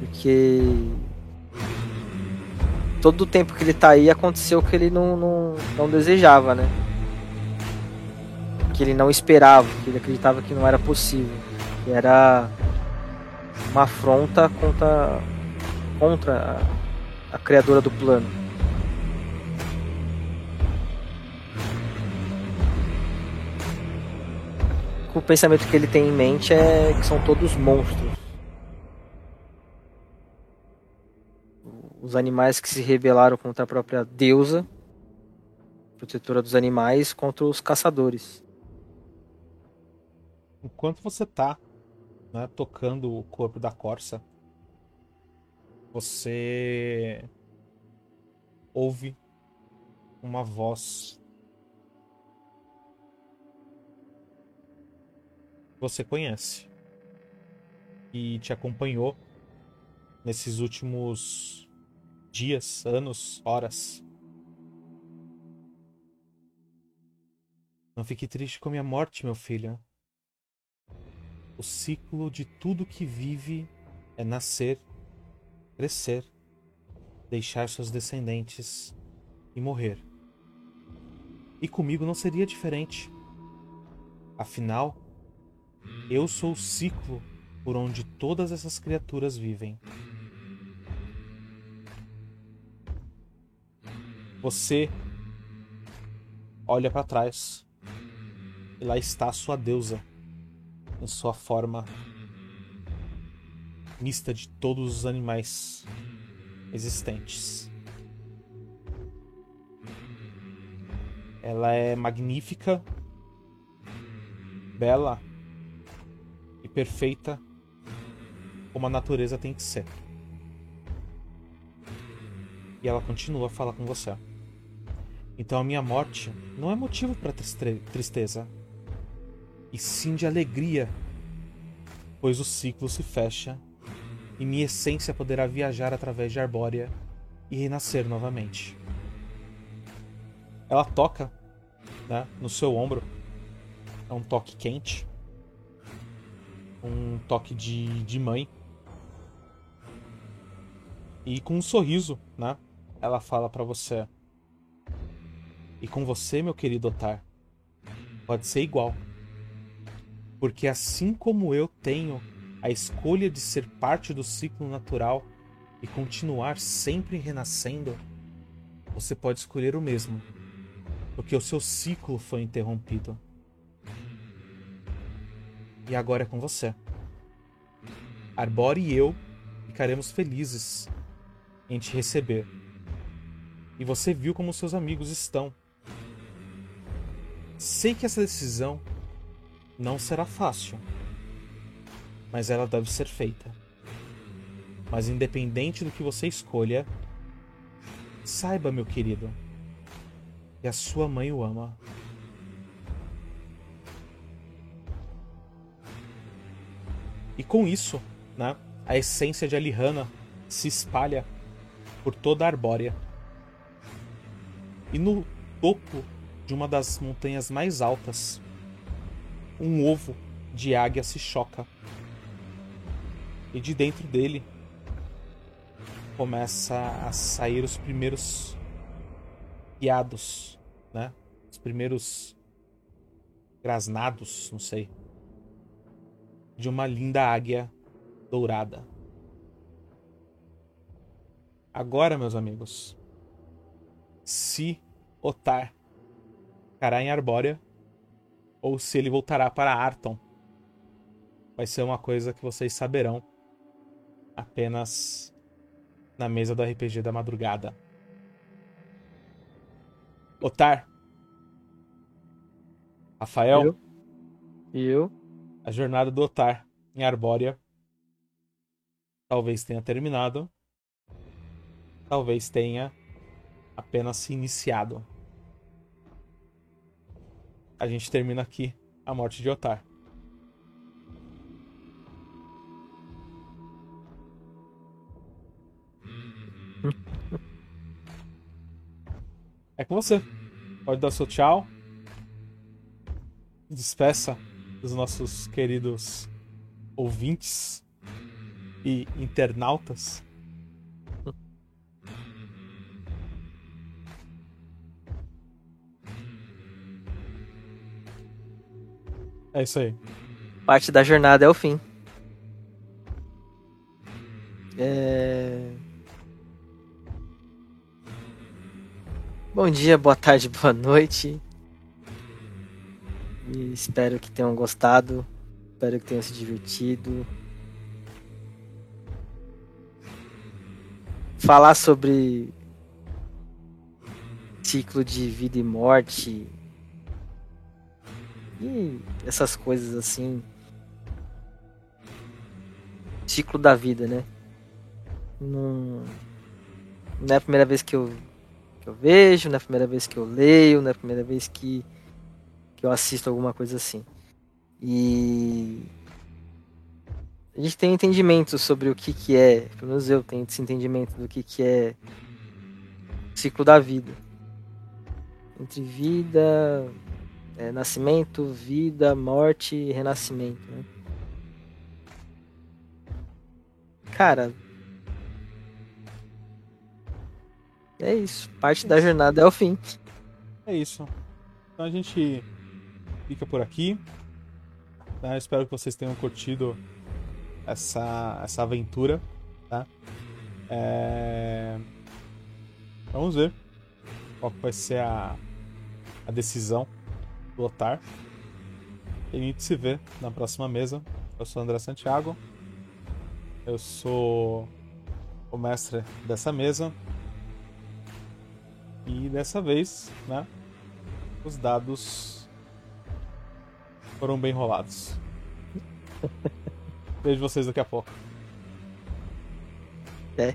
Porque todo o tempo que ele tá aí aconteceu que ele não, não, não desejava, né? Que ele não esperava, que ele acreditava que não era possível. Que era uma afronta contra, contra a, a criadora do plano. Único pensamento que ele tem em mente é que são todos monstros. Os animais que se rebelaram contra a própria deusa, protetora dos animais, contra os caçadores. Enquanto você tá né, tocando o corpo da Corsa, você ouve uma voz você conhece e te acompanhou nesses últimos dias, anos, horas. Não fique triste com a minha morte, meu filho. O ciclo de tudo que vive é nascer, crescer, deixar seus descendentes e morrer. E comigo não seria diferente. Afinal, eu sou o ciclo por onde todas essas criaturas vivem. Você olha para trás e lá está a sua deusa em sua forma mista de todos os animais existentes. Ela é magnífica, bela perfeita como a natureza tem que ser. E ela continua a falar com você. Então a minha morte não é motivo para tristeza e sim de alegria, pois o ciclo se fecha e minha essência poderá viajar através de Arbórea e renascer novamente. Ela toca né, no seu ombro, é um toque quente, um toque de, de mãe. E com um sorriso, né? Ela fala para você. E com você, meu querido Otar, pode ser igual. Porque assim como eu tenho a escolha de ser parte do ciclo natural e continuar sempre renascendo, você pode escolher o mesmo, porque o seu ciclo foi interrompido. E agora é com você. Arbore e eu ficaremos felizes em te receber. E você viu como seus amigos estão. Sei que essa decisão não será fácil, mas ela deve ser feita. Mas independente do que você escolha, saiba, meu querido, que a sua mãe o ama. E com isso, né, a essência de Alihanna se espalha por toda a Arbórea. E no topo de uma das montanhas mais altas, um ovo de águia se choca. E de dentro dele começa a sair os primeiros piados, né? Os primeiros grasnados, não sei, de uma linda águia dourada. Agora, meus amigos, se Otar ficará em Arbórea, ou se ele voltará para Arton. Vai ser uma coisa que vocês saberão apenas na mesa do RPG da madrugada. Otar. Rafael. Eu. E eu. A jornada do Otar em Arbórea talvez tenha terminado. Talvez tenha apenas se iniciado a gente termina aqui a morte de Otar. É com você. Pode dar seu tchau. Despeça dos nossos queridos ouvintes e internautas. É isso aí. Parte da jornada é o fim. É... Bom dia, boa tarde, boa noite. E espero que tenham gostado. Espero que tenham se divertido. Falar sobre ciclo de vida e morte e essas coisas assim. Ciclo da vida, né? Não, não é a primeira vez que eu, que eu vejo, não é a primeira vez que eu leio, não é a primeira vez que, que eu assisto alguma coisa assim. E a gente tem entendimento sobre o que, que é, pelo menos eu tenho esse entendimento do que, que é ciclo da vida. Entre vida, é, nascimento, vida, morte e renascimento. Né? Cara, é isso. Parte da jornada é o fim. É isso. Então a gente fica por aqui. Tá? Espero que vocês tenham curtido essa, essa aventura. Tá? É... Vamos ver qual vai ser a, a decisão do Otar. E a gente se vê na próxima mesa. Eu sou André Santiago. Eu sou o mestre dessa mesa. E dessa vez, né? Os dados foram bem rolados. Vejo vocês daqui a pouco. É.